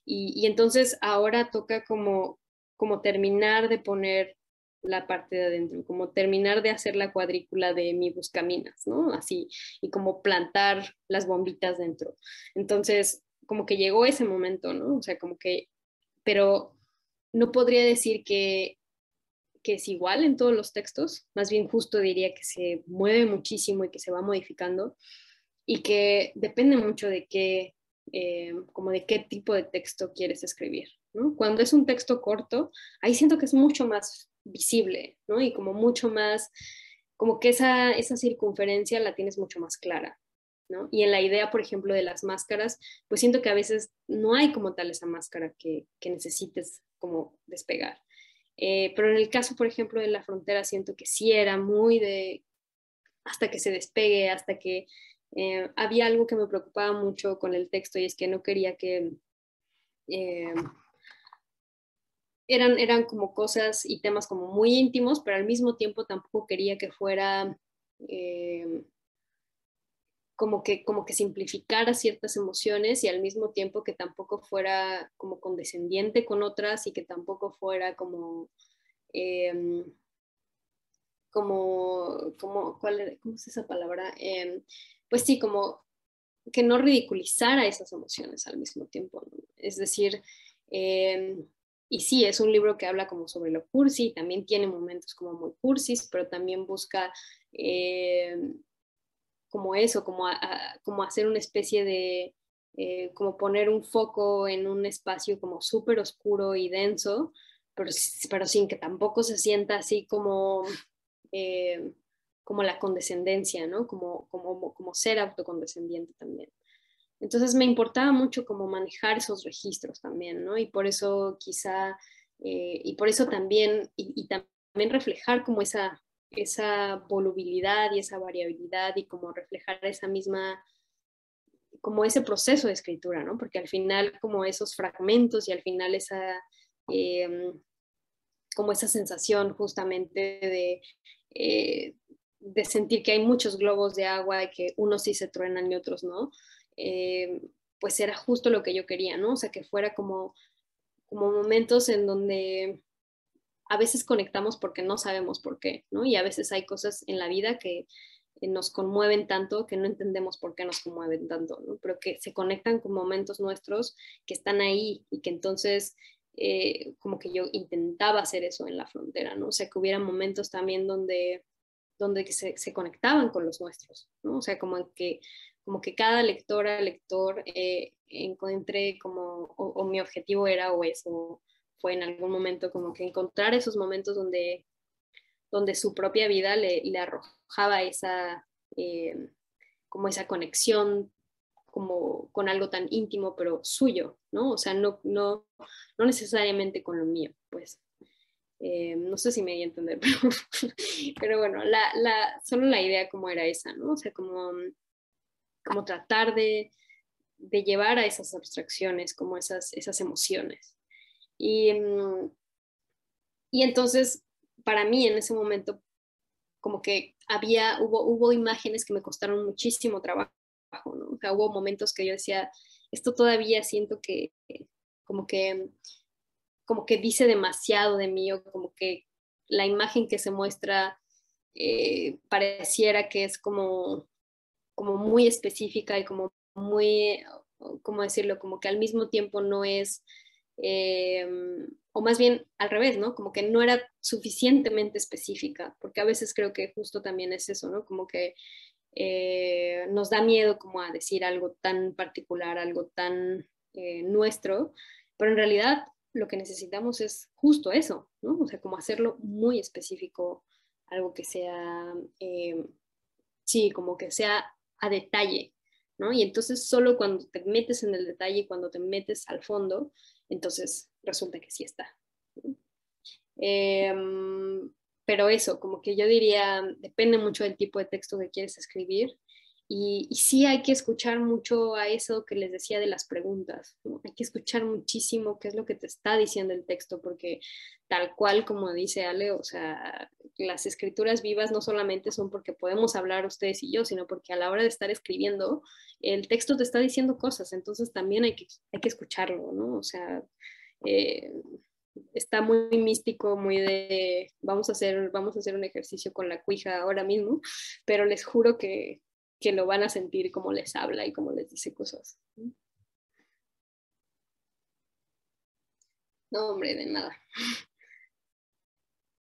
Y, entonces ahora toca como, como terminar de poner la parte de adentro, como terminar de hacer la cuadrícula de mi buscaminas, ¿no? Así, y como plantar las bombitas dentro. Entonces, como que llegó ese momento, ¿no? O sea, como que, pero no podría decir que, que es igual en todos los textos, más bien justo diría que se mueve muchísimo y que se va modificando y que depende mucho de qué, eh, como de qué tipo de texto quieres escribir, cuando es un texto corto, ahí siento que es mucho más visible, ¿no? Y como mucho más, como que esa, esa circunferencia la tienes mucho más clara, ¿no? Y en la idea, por ejemplo, de las máscaras, pues siento que a veces no hay como tal esa máscara que, que necesites como despegar. Eh, pero en el caso, por ejemplo, de la frontera, siento que sí era muy de hasta que se despegue, hasta que eh, había algo que me preocupaba mucho con el texto y es que no quería que eh, eran, eran como cosas y temas como muy íntimos, pero al mismo tiempo tampoco quería que fuera eh, como, que, como que simplificara ciertas emociones y al mismo tiempo que tampoco fuera como condescendiente con otras y que tampoco fuera como... Em, como, como ¿cuál, ¿cómo es esa palabra? Em, pues sí, como que no ridiculizara esas emociones al mismo tiempo. Es decir, em, y sí, es un libro que habla como sobre lo cursi, también tiene momentos como muy cursis, pero también busca eh, como eso, como, como hacer una especie de, eh, como poner un foco en un espacio como súper oscuro y denso, pero, pero sin que tampoco se sienta así como, eh, como la condescendencia, ¿no? Como, como, como ser autocondescendiente también. Entonces me importaba mucho como manejar esos registros también, ¿no? Y por eso quizá Eh, y por eso también, y, también reflejar como esa, esa volubilidad y esa variabilidad y como reflejar esa misma, como ese proceso de escritura, ¿no? Porque al final como esos fragmentos y al final esa, em, como esa sensación justamente de, eh, de sentir que hay muchos globos de agua y que unos sí se truenan y otros no, eh, pues era justo lo que yo quería, ¿no? O sea, que fuera como, como momentos en donde a veces conectamos porque no sabemos por qué, ¿no? Y a veces hay cosas en la vida que nos conmueven tanto que no entendemos por qué nos conmueven tanto, ¿no? Pero que se conectan con momentos nuestros que están ahí y que entonces eh, como que yo intentaba hacer eso en la frontera, ¿no? O sea, que hubiera momentos también donde, donde se, se conectaban con los nuestros, ¿no? O sea, como que, como que cada lectora, lector eh, encuentre como, o, mi objetivo era o eso, fue en algún momento como que encontrar esos momentos donde, donde su propia vida le, le arrojaba esa, eh, como esa conexión como con algo tan íntimo, pero suyo, ¿no? O sea, no, no, no necesariamente con lo mío, pues. Eh, no sé si me voy a entender, <laughs> pero, bueno, la, la, solo la idea como era esa, ¿no? O sea, como, como tratar de, llevar a esas abstracciones, como esas, esas emociones. Y, mm, y entonces, para mí en ese momento, como que había, hubo, hubo imágenes que me costaron muchísimo trabajo o sea, hubo momentos que yo decía, esto todavía siento que como que como que dice demasiado de mí o como que la imagen que se muestra eh, pareciera que es como, como muy específica y como muy, ¿cómo decirlo? Como que al mismo tiempo no es, eh, o más bien al revés, ¿no? Como que no era suficientemente específica, porque a veces creo que justo también es eso, ¿no? Como que eh, nos da miedo como a decir algo tan particular, algo tan eh, nuestro, pero en realidad lo que necesitamos es justo eso, ¿no? O sea, como hacerlo muy específico, algo que sea, eh, sí, como que sea a detalle, ¿no? Y entonces solo cuando te metes en el detalle, cuando te metes al fondo, entonces resulta que sí está. Pero eso, como que yo diría, depende mucho del tipo de texto que quieres escribir. Y, sí hay que escuchar mucho a eso que les decía de las preguntas. Hay que escuchar muchísimo qué es lo que te está diciendo el texto, porque tal cual como dice Ale, o sea, las escrituras vivas no solamente son porque podemos hablar ustedes y yo, sino porque a la hora de estar escribiendo, el texto te está diciendo cosas, entonces también hay que, hay que escucharlo, ¿no? O sea, eh, está muy místico, muy de vamos a hacer, vamos a hacer un ejercicio con la cuija ahora mismo, pero les juro que, que lo van a sentir como les habla y como les dice cosas. No, hombre, de nada.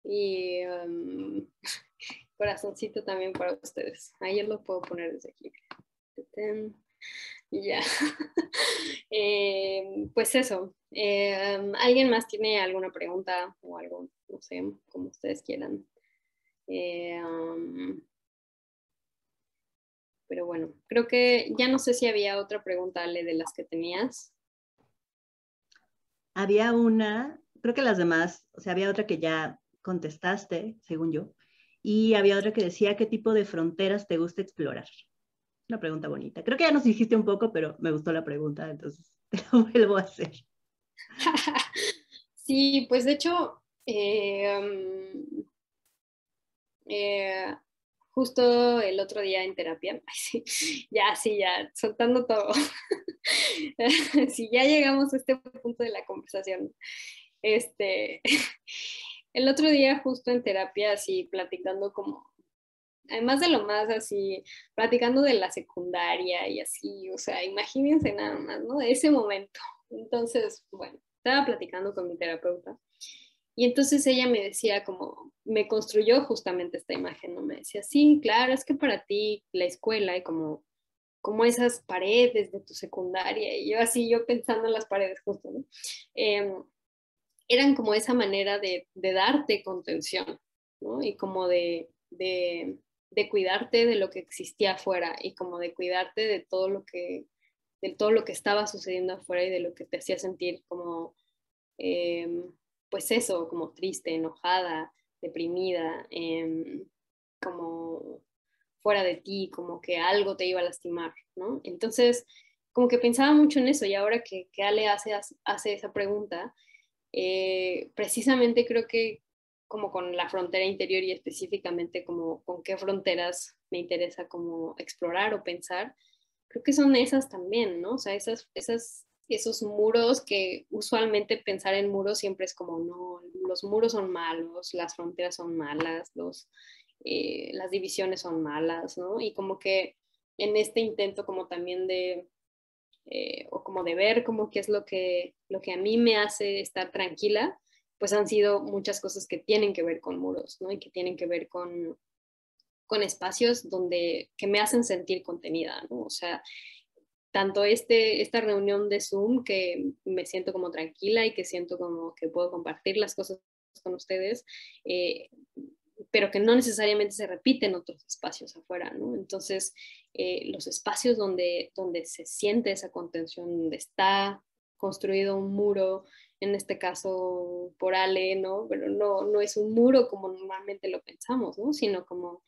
Y um, <laughs> corazoncito también para ustedes. Ayer lo puedo poner desde aquí. Ya. <laughs> Eh, pues eso. Eh, ¿Alguien más tiene alguna pregunta o algo? No sé, como ustedes quieran. Pero bueno, creo que ya no sé si había otra pregunta, Ale, de las que tenías. Había una, creo que las demás, o sea, había otra que ya contestaste, según yo, y había otra que decía qué tipo de fronteras te gusta explorar. Una pregunta bonita. Creo que ya nos dijiste un poco, pero me gustó la pregunta, entonces <laughs> te lo vuelvo a hacer. <laughs> sí, pues de hecho, eh, um, eh, justo el otro día en terapia, <laughs> ya, sí, ya, soltando todo. <laughs> si ya llegamos a este punto de la conversación, este, <laughs> el otro día justo en terapia, así platicando como además de lo más así, platicando de la secundaria y así, o sea, imagínense nada más, ¿no? Ese momento. Entonces, bueno, estaba platicando con mi terapeuta y entonces ella me decía como, me construyó justamente esta imagen, ¿no? Me decía, sí, claro, es que para ti la escuela y como, como esas paredes de tu secundaria, y yo así, yo pensando en las paredes justo, ¿no? Em, eran como esa manera de, de darte contención, ¿no? Y como de, de, de cuidarte de lo que existía afuera y como de cuidarte de todo lo que, de todo lo que estaba sucediendo afuera y de lo que te hacía sentir como, em, pues eso, como triste, enojada, deprimida, em, como fuera de ti, como que algo te iba a lastimar, ¿no? Entonces, como que pensaba mucho en eso y ahora que, que Ale hace, hace esa pregunta, eh, precisamente creo que como con la frontera interior y específicamente como con qué fronteras me interesa como explorar o pensar, creo que son esas también, ¿no? O sea, esas, esas, esos muros que usualmente pensar en muros siempre es como, no, los muros son malos, las fronteras son malas, los, eh, las divisiones son malas, ¿no? Y como que en este intento como también de, eh, o como de ver como qué es lo que, lo que a mí me hace estar tranquila, pues han sido muchas cosas que tienen que ver con muros, ¿no? Y que tienen que ver con, con espacios donde, que me hacen sentir contenida, ¿no? O sea, tanto este, esta reunión de Zoom que me siento como tranquila y que siento como que puedo compartir las cosas con ustedes, eh, pero que no necesariamente se repiten otros espacios afuera, ¿no? Entonces, eh, los espacios donde, donde se siente esa contención, donde está construido un muro, en este caso por Ale, ¿no? Pero no, no es un muro como normalmente lo pensamos, ¿no? Sino como,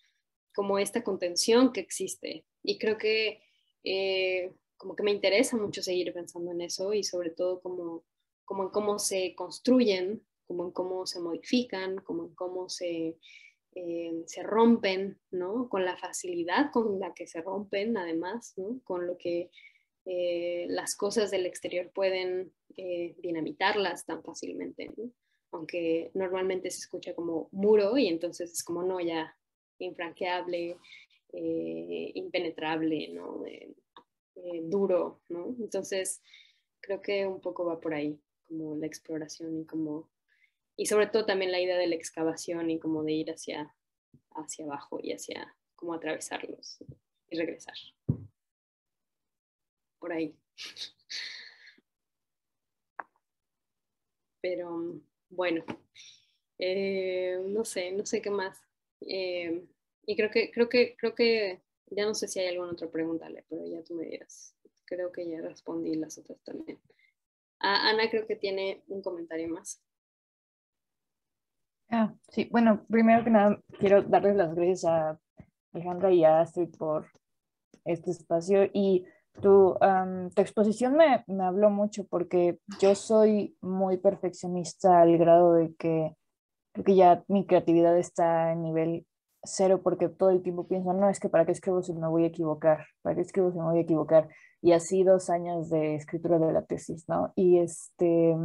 como esta contención que existe. Y creo que eh, como que me interesa mucho seguir pensando en eso y sobre todo como, como en cómo se construyen, como en cómo se modifican, como en cómo se, eh, se rompen, ¿no? Con la facilidad con la que se rompen, además, ¿no? Con lo que eh, las cosas del exterior pueden eh, dinamitarlas tan fácilmente, aunque normalmente se escucha como muro y entonces es como no, ya infranqueable, impenetrable, ¿no? Duro, ¿no? Entonces creo que un poco va por ahí, como la exploración y como, y sobre todo también la idea de la excavación y como de ir hacia, hacia abajo y hacia como atravesarlos y regresar por ahí. Pero bueno, eh, no sé, no sé qué más. Eh, y creo que, creo que, creo que, ya no sé si hay alguna otra pregunta, pero ya tú me dirás. Creo que ya respondí las otras también. Ah, Ana creo que tiene un comentario más. Ah, sí, bueno, primero que nada quiero darles las gracias a Alejandra y a Astrid por este espacio y tu, tu exposición me, me, habló mucho porque yo soy muy perfeccionista al grado de que creo que ya mi creatividad está en nivel cero porque todo el tiempo pienso, no, es que para qué escribo si me voy a equivocar, para qué escribo si me voy a equivocar. Y así dos años de escritura de la tesis, ¿no? Y este,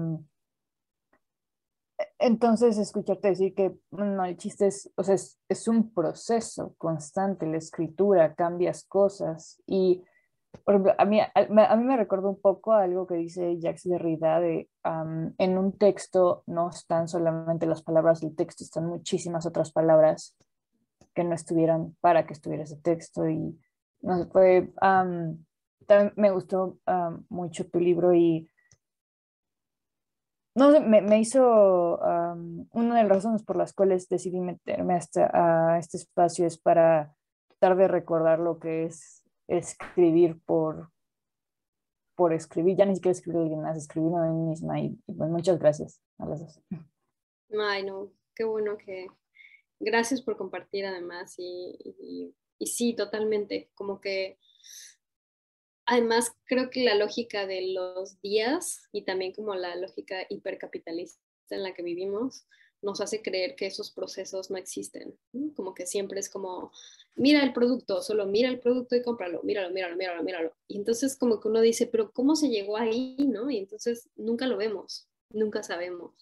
entonces escucharte decir que no, el chiste es, o sea, es, un proceso constante, la escritura, cambias cosas y por ejemplo, a mí, a, mí me recuerda un poco a algo que dice Jacques Derrida de en un texto no están solamente las palabras del texto, están muchísimas otras palabras que no estuvieran para que estuviera ese texto y no sé, fue, también me gustó mucho tu libro y no sé, me, me hizo, una de las razones por las cuales decidí meterme hasta a este espacio es para tratar de recordar lo que es escribir por, por escribir, ya ni siquiera escribir a alguien más, escribir a mí misma y, pues muchas gracias a las dos. Ay, no, qué bueno que, gracias por compartir además y, sí, totalmente, como que además creo que la lógica de los días y también como la lógica hipercapitalista en la que vivimos nos hace creer que esos procesos no existen, como que siempre es como, mira el producto, solo mira el producto y cómpralo, míralo, míralo, míralo, míralo. Y entonces como que uno dice, pero ¿cómo se llegó ahí? ¿no? Y entonces nunca lo vemos, nunca sabemos.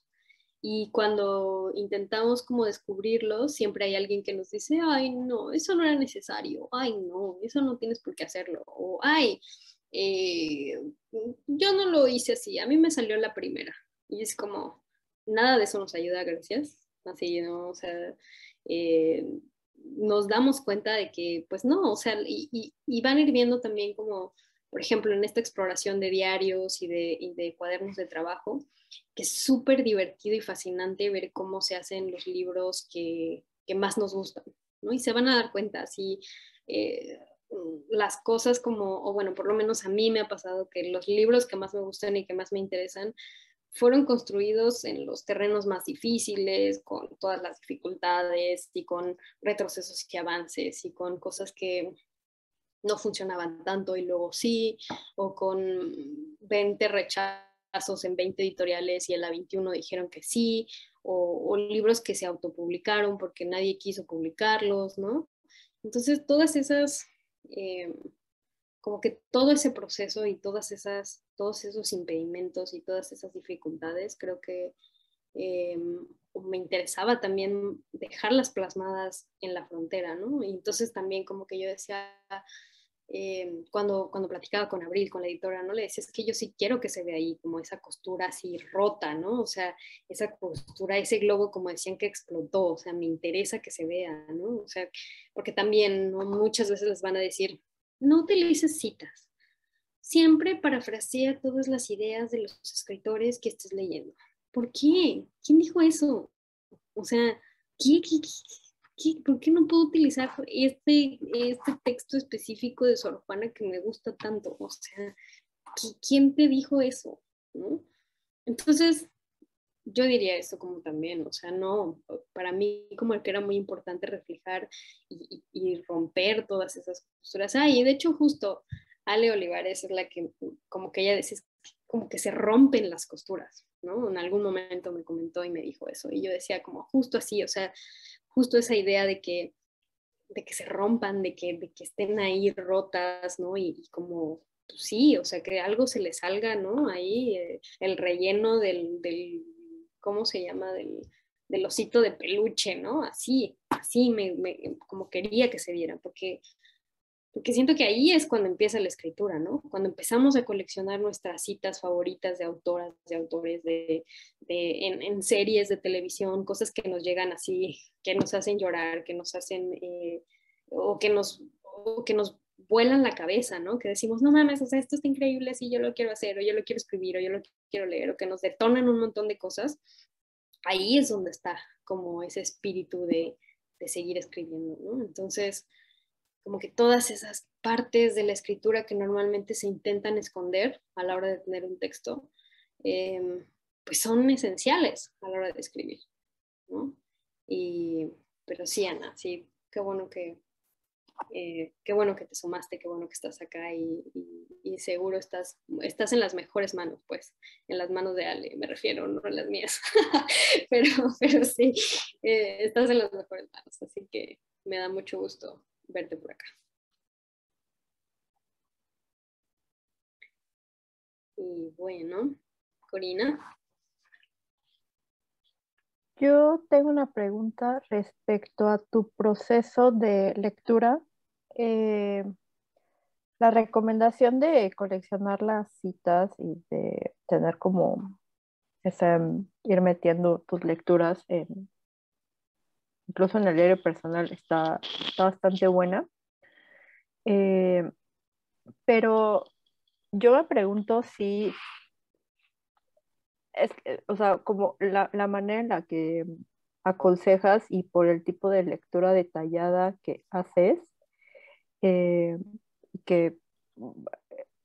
Y cuando intentamos como descubrirlo, siempre hay alguien que nos dice, ay, no, eso no era necesario, ay, no, eso no tienes por qué hacerlo, o ay, eh, yo no lo hice así, a mí me salió la primera. Y es como, nada de eso nos ayuda, gracias. Así, ¿no? O sea, eh, nos damos cuenta de que, pues no, o sea, y, y, van ir viendo también como, por ejemplo, en esta exploración de diarios y de, cuadernos de trabajo, que es súper divertido y fascinante ver cómo se hacen los libros que, que, más nos gustan, ¿no? Y se van a dar cuenta, así, eh, las cosas como, o bueno, por lo menos a mí me ha pasado que los libros que más me gustan y que más me interesan fueron construidos en los terrenos más difíciles, con todas las dificultades y con retrocesos y avances y con cosas que no funcionaban tanto y luego sí, o con 20 rechazos en 20 editoriales y en la 21 dijeron que sí, o, libros que se autopublicaron porque nadie quiso publicarlos, ¿no? Entonces, todas esas... Eh, como que todo ese proceso y todas esas, todos esos impedimentos y todas esas dificultades, creo que eh, me interesaba también dejarlas plasmadas en la frontera, ¿no? Y entonces también como que yo decía, eh, cuando, cuando platicaba con Abril, con la editora, ¿no? Le decía, es que yo sí quiero que se vea ahí como esa costura así rota, ¿no? O sea, esa costura, ese globo, como decían, que explotó, o sea, me interesa que se vea, ¿no? O sea, porque también muchas veces les van a decir, no utilices citas. Siempre parafrasea todas las ideas de los escritores que estés leyendo. ¿Por qué? ¿Quién dijo eso? O sea, por qué no puedo utilizar este, este texto específico de Sor Juana que me gusta tanto? O sea, ¿quién te dijo eso? Entonces, yo diría eso como también, o sea, no, para mí como que era muy importante reflejar y, romper todas esas posturas. Ah, y de hecho justo Ale Olivares es la que, como que ella decía, como que se rompen las costuras, ¿no? En algún momento me comentó y me dijo eso, y yo decía como justo así, o sea, justo esa idea de que, de que se rompan, de que, de que estén ahí rotas, ¿no? Y, como, pues sí, o sea, que algo se le salga, ¿no? Ahí eh, el relleno del ¿cómo se llama? Del, del osito de peluche, ¿no? Así, así me, como quería que se viera, porque, porque siento que ahí es cuando empieza la escritura, ¿no? Cuando empezamos a coleccionar nuestras citas favoritas de autoras, de autores, de, de en, series de televisión, cosas que nos llegan así, que nos hacen llorar, que nos hacen, eh, o que nos, o que nos vuelan la cabeza, ¿no? Que decimos, no mames, o sea, esto está increíble, sí, yo lo quiero hacer, o yo lo quiero escribir, o yo lo quiero leer, o que nos detonan un montón de cosas, ahí es donde está como ese espíritu de, de seguir escribiendo, ¿no? Entonces, como que todas esas partes de la escritura que normalmente se intentan esconder a la hora de tener un texto, em, pues son esenciales a la hora de escribir, ¿no? Y, pero sí, Ana, sí, qué bueno que, eh, qué bueno que te sumaste, qué bueno que estás acá y, seguro estás, estás en las mejores manos, pues, en las manos de Ale, me refiero, no en las mías, <laughs> pero, pero sí, eh, estás en las mejores manos, así que me da mucho gusto verte por acá. Y bueno, Corina. Yo tengo una pregunta respecto a tu proceso de lectura. Eh, la recomendación de coleccionar las citas y de tener como ir metiendo tus lecturas en, incluso en el diario personal está, bastante buena. Eh, pero yo me pregunto si es, o sea, como la, la, manera en la que aconsejas y por el tipo de lectura detallada que haces, eh, que,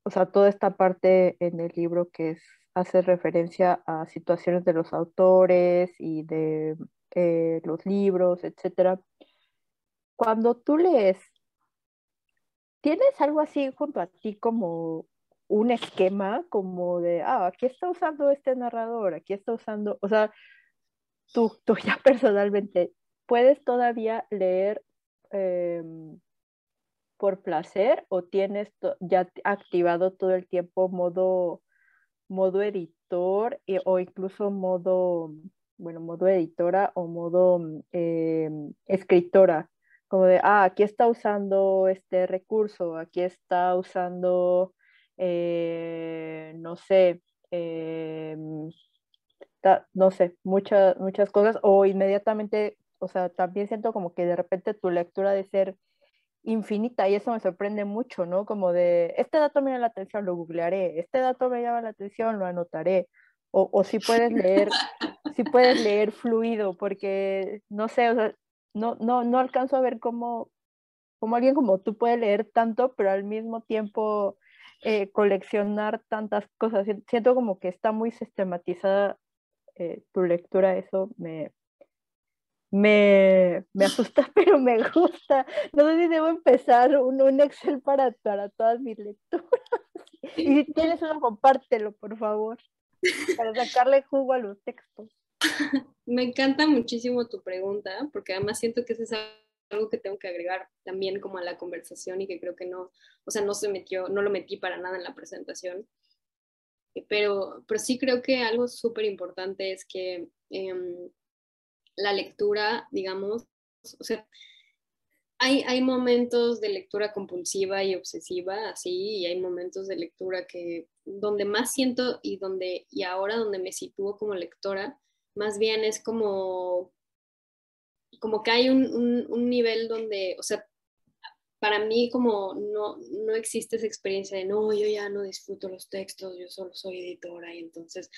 o sea, toda esta parte en el libro que hace referencia a situaciones de los autores y de eh, los libros, etcétera. Cuando tú lees, ¿tienes algo así junto a ti como un esquema como de, ah, aquí está usando este narrador, aquí está usando, o sea, tú, tú ya <laughs> personalmente, ¿puedes todavía leer em, por placer o tienes ya activado todo el tiempo modo, modo editor o incluso modo, bueno, modo editora o modo em, escritora? Como de, ah, aquí está usando este recurso, aquí está usando eh, no sé, eh, no sé, muchas, muchas cosas, o inmediatamente, o sea, también siento como que de repente tu lectura de ser infinita y eso me sorprende mucho, ¿no? Como de, este dato me llama la atención, lo googlearé, este dato me llama la atención, lo anotaré, o si puedes leer, <laughs> si puedes leer fluido, porque, no sé, o sea, no, no, no alcanzo a ver cómo, cómo alguien como tú puede leer tanto, pero al mismo tiempo eh, coleccionar tantas cosas. Siento como que está muy sistematizada eh, tu lectura, eso me, me, me, asusta, <laughs> pero me gusta. No sé si debo empezar un, un Excel para, para todas mis lecturas. Y si tienes uno, compártelo, por favor, para sacarle jugo a los textos. <laughs> Me encanta muchísimo tu pregunta, porque además siento que es algo que tengo que agregar también como a la conversación y que creo que no, o sea, no se metió, no lo metí para nada en la presentación. Pero, pero sí creo que algo súper importante es que em, la lectura, digamos, o sea, hay, momentos de lectura compulsiva y obsesiva, así, y hay momentos de lectura que donde más siento y donde, y ahora donde me sitúo como lectora, más bien es como, como que hay un, un, nivel donde, o sea, para mí como no, no existe esa experiencia de, no, yo ya no disfruto los textos, yo solo soy editora y entonces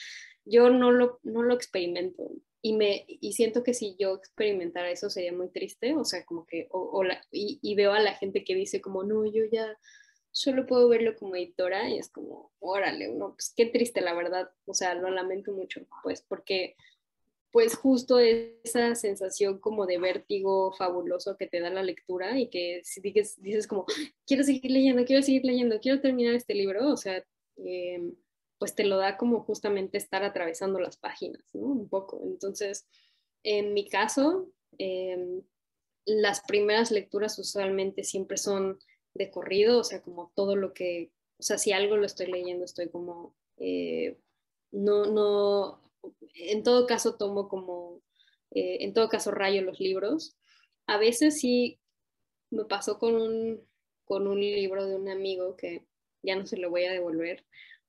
yo no lo, no lo experimento y, me, y siento que si yo experimentara eso sería muy triste, o sea, como que, o, y, y, veo a la gente que dice como, no, yo ya solo puedo verlo como editora y es como, órale, no, pues qué triste la verdad, o sea, lo lamento mucho, pues porque pues justo esa sensación como de vértigo fabuloso que te da la lectura y que si dices, dices como, quiero seguir leyendo, quiero seguir leyendo, quiero terminar este libro, o sea, eh, pues te lo da como justamente estar atravesando las páginas, ¿no? Un poco. Entonces, en mi caso, eh, las primeras lecturas usualmente siempre son de corrido, o sea, como todo lo que, o sea, si algo lo estoy leyendo, estoy como, eh, no, no, en todo caso tomo como, eh, en todo caso rayo los libros. A veces sí me pasó con un, con un libro de un amigo que ya no se lo voy a devolver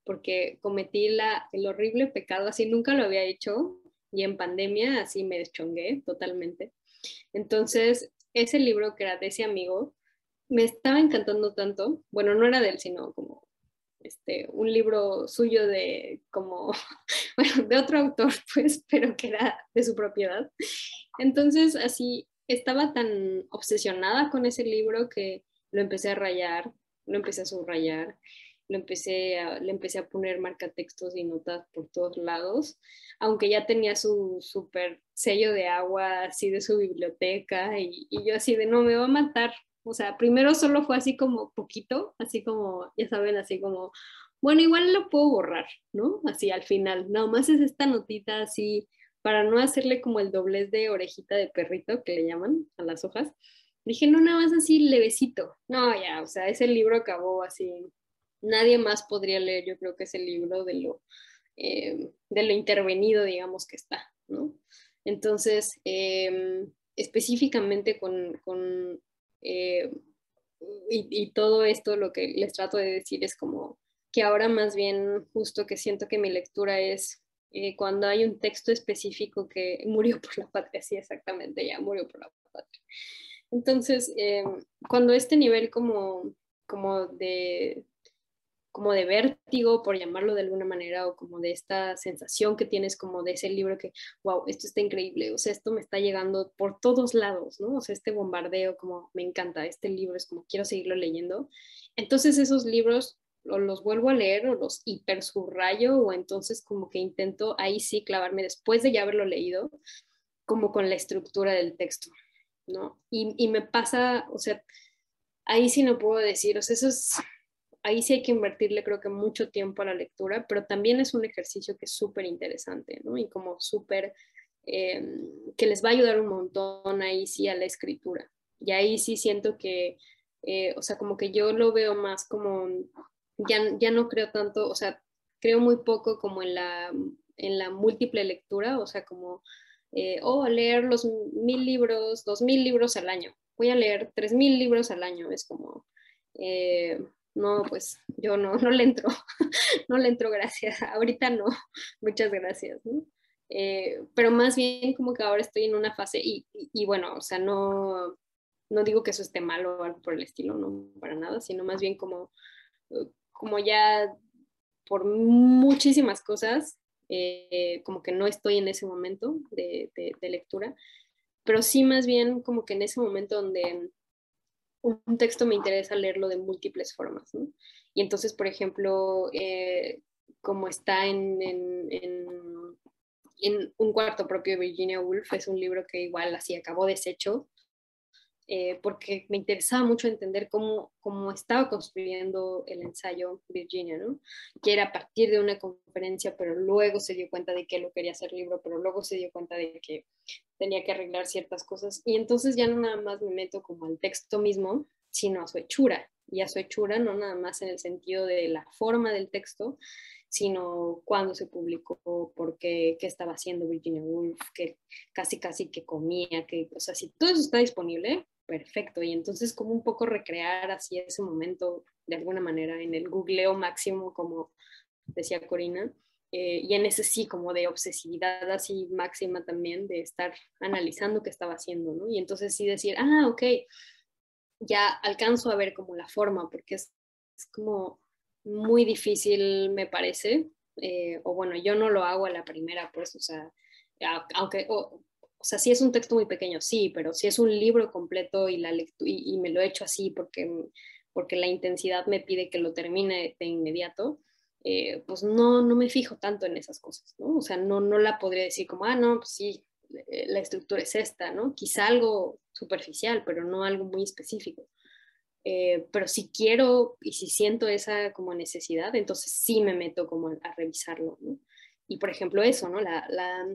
porque cometí el horrible pecado, así nunca lo había hecho y en pandemia así me deschongué totalmente. Entonces, ese libro que era de ese amigo me estaba encantando tanto, bueno, no era de él, sino como este, un libro suyo de como, <laughs> bueno, de otro autor, <laughs> pues, pero que era de su propiedad. Entonces, así, estaba tan obsesionada con ese libro que lo empecé a rayar, lo empecé a subrayar, lo empecé a, le empecé a poner marcatextos y notas por todos lados, aunque ya tenía su súper sello de agua así de su biblioteca y, y yo así de no me va a matar, o sea, primero solo fue así como poquito, así como, ya saben, así como, bueno, igual lo puedo borrar, ¿no? Así al final, nada más es esta notita así, para no hacerle como el doblez de orejita de perrito que le llaman a las hojas. Dije, no, nada más así levecito. No, ya, o sea, ese libro acabó así. Nadie más podría leer, yo creo que ese libro de lo, eh, de lo intervenido, digamos, que está, ¿no? Entonces, em, específicamente con, con eh, y, todo esto lo que les trato de decir es como que ahora más bien justo que siento que mi lectura es eh, cuando hay un texto específico que <laughs> murió por la patria, sí, exactamente, ya murió por la patria. Entonces, eh, cuando este nivel como, como de, como de vértigo, por llamarlo de alguna manera, o como de esta sensación que tienes como de ese libro que, wow, esto está increíble, o sea, esto me está llegando por todos lados, ¿no? O sea, este bombardeo, como me encanta, este libro es como quiero seguirlo leyendo. Entonces esos libros o los vuelvo a leer o los hiper subrayo o entonces como que intento ahí sí clavarme después de ya haberlo leído, como con la estructura del texto, ¿no? Y, y me pasa, o sea, ahí sí no puedo decir, o sea, eso es ahí sí hay que invertirle creo que mucho tiempo a la lectura, pero también es un ejercicio que es súper interesante, ¿no? Y como súper, eh, que les va a ayudar un montón ahí sí a la escritura. Y ahí sí siento que, eh, o sea, como que yo lo veo más como, ya, ya no creo tanto, o sea, creo muy poco como en la, en la múltiple lectura, o sea, como, eh, oh, leer los mil libros, dos mil libros al año. Voy a leer tres mil libros al año, es como, no, pues yo no, no le entro, <laughs> no le entro, gracias, ahorita no, <laughs> muchas gracias, eh, pero más bien como que ahora estoy en una fase y, y, bueno, o sea, no, no digo que eso esté mal o algo por el estilo, no para nada, sino más bien como, como ya por muchísimas cosas, eh, como que no estoy en ese momento de, de lectura, pero sí más bien como que en ese momento donde un texto me interesa leerlo de múltiples formas, ¿no? Y entonces, por ejemplo, eh, como está en, Un cuarto propio de Virginia Woolf, es un libro que igual así acabó deshecho, eh, porque me interesaba mucho entender cómo, cómo estaba construyendo el ensayo Virginia, ¿no? que era a partir de una conferencia, pero luego se dio cuenta de que lo quería hacer libro, pero luego se dio cuenta de que tenía que arreglar ciertas cosas. Y entonces ya no nada más me meto como al texto mismo, sino a su hechura. Y a su hechura no nada más en el sentido de la forma del texto, sino cuándo se publicó, por qué, estaba haciendo Virginia Woolf, que casi casi que comía, que, o sea, si todo eso está disponible, perfecto. Y entonces como un poco recrear así ese momento de alguna manera en el googleo máximo, como decía Corina, eh, y en ese sí como de obsesividad así máxima también, de estar analizando qué estaba haciendo, ¿no? Y entonces sí decir, ah, ok, ya alcanzo a ver como la forma, porque es, como muy difícil, me parece, eh, o bueno, yo no lo hago a la primera, pues, o sea, aunque, o sea, si es un texto muy pequeño, sí, pero si es un libro completo y, la y, me lo he hecho así porque, porque la intensidad me pide que lo termine de inmediato, eh, pues no, no me fijo tanto en esas cosas, ¿no? O sea, no, no la podría decir como, ah, no, pues sí, eh, la estructura es esta, ¿no? Quizá algo superficial, pero no algo muy específico. Eh, pero si quiero y si siento esa como necesidad, entonces sí me meto como a, revisarlo, ¿no? Y por ejemplo eso, ¿no? La, la,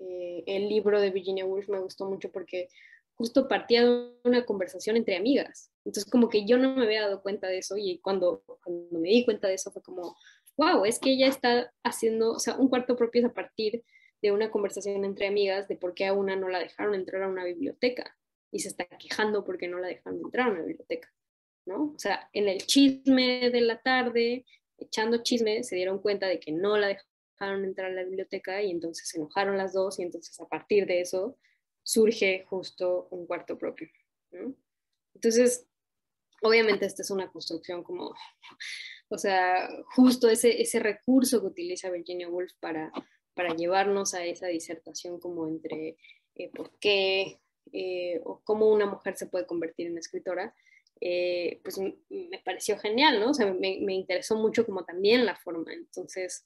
eh, el libro de Virginia Woolf me gustó mucho porque justo partía de una conversación entre amigas. Entonces, como que yo no me había dado cuenta de eso y cuando, cuando me di cuenta de eso fue como, wow, es que ella está haciendo, o sea, un cuarto propio es a partir de una conversación entre amigas de por qué a una no la dejaron entrar a una biblioteca y se está quejando porque no la dejaron entrar a una biblioteca, ¿no? O sea, en el chisme de la tarde, echando chisme, se dieron cuenta de que no la dejaron entrar a la biblioteca y entonces se enojaron las dos y entonces a partir de eso surge justo un cuarto propio. Entonces, obviamente esta es una construcción como, o sea, justo ese, ese recurso que utiliza Virginia Woolf para, para llevarnos a esa disertación como entre eh, por qué eh, o cómo una mujer se puede convertir en escritora, eh, pues me pareció genial, ¿no? O sea, me, me, interesó mucho como también la forma. Entonces,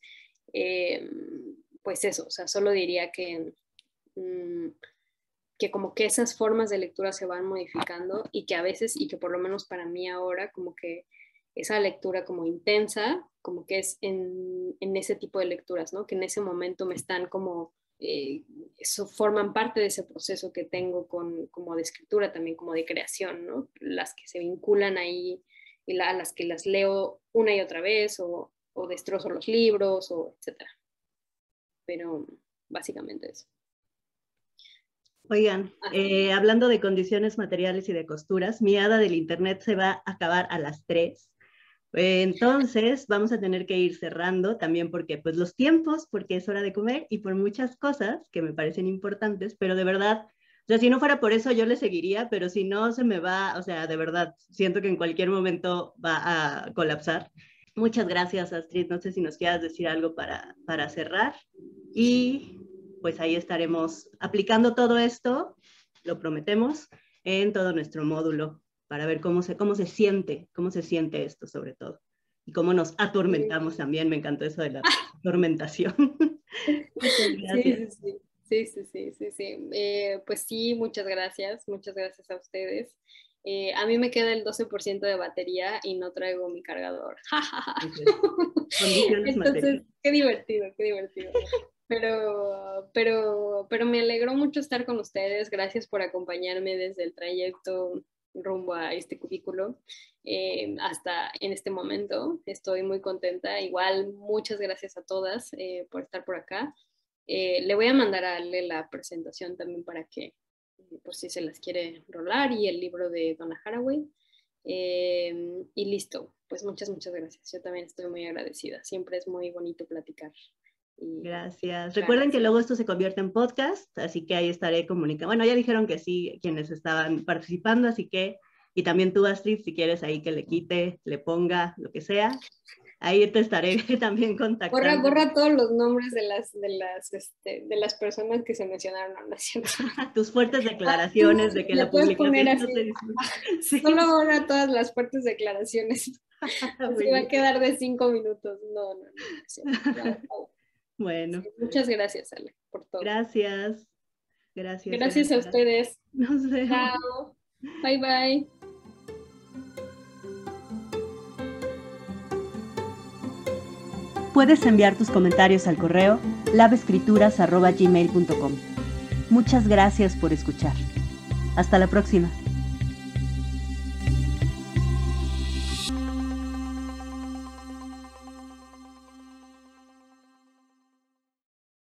pues eso, o sea, solo diría que, mm, que como que esas formas de lectura se van modificando y que a veces, y que por lo menos para mí ahora, como que esa lectura como intensa, como que es en, en ese tipo de lecturas, ¿no? Que en ese momento me están como, eh, eso forman parte de ese proceso que tengo con, como de escritura, también como de creación, ¿no? Las que se vinculan ahí y la, las que las leo una y otra vez o, o destrozo los libros o etcétera. Pero básicamente eso. Oigan, eh, hablando de condiciones materiales y de costuras, mi hada del internet se va a acabar a las 3. Entonces vamos a tener que ir cerrando también porque pues los tiempos, porque es hora de comer y por muchas cosas que me parecen importantes, pero de verdad, o sea, si no fuera por eso yo le seguiría, pero si no se me va, o sea, de verdad, siento que en cualquier momento va a colapsar. Muchas gracias, Astrid. No sé si nos quieras decir algo para, para cerrar. Y pues ahí estaremos aplicando todo esto, lo prometemos, en todo nuestro módulo para ver cómo se, cómo se siente, cómo se siente esto sobre todo. Y cómo nos atormentamos también. Me encantó eso de la <laughs> atormentación. <laughs> muchas <laughs> gracias. Sí, sí, sí, sí, sí. Eh, pues sí, muchas gracias. Muchas gracias a ustedes. Eh, a mí me queda el 12% de batería y no traigo mi cargador. Entonces, qué divertido, qué divertido. Pero, pero, pero me alegró mucho estar con ustedes. Gracias por acompañarme desde el trayecto rumbo a este cubículo eh, hasta en este momento. Estoy muy contenta. Igual, muchas gracias a todas eh, por estar por acá. le voy a mandar a Ale la presentación también para que por si se las quiere rolar, y el libro de Donna Haraway. Eh, y listo, pues muchas, muchas gracias. Yo también estoy muy agradecida. Siempre es muy bonito platicar. Gracias. Recuerden que luego esto se convierte en podcast, así que ahí estaré comunicando. Bueno, ya dijeron que sí quienes estaban participando, así que Y también tú, Astrid, si quieres ahí que le quite, le ponga, lo que sea, ahí te estaré <laughs> también contactando. Borra, borra todos los nombres de las, de las, este, de las personas que se mencionaron, ¿no? <laughs> Tus fuertes declaraciones de que la publicación no se <laughs> sí. Solo borra todas las fuertes declaraciones. se va a quedar de cinco minutos. No, no, no. Bueno. muchas gracias, Ale, por todo. Gracias. Gracias. Gracias a ustedes. Nos vemos. Chao. Bye, bye. Puedes enviar tus comentarios al correo labescrituras.gmail.com. Muchas gracias por escuchar. Hasta la próxima.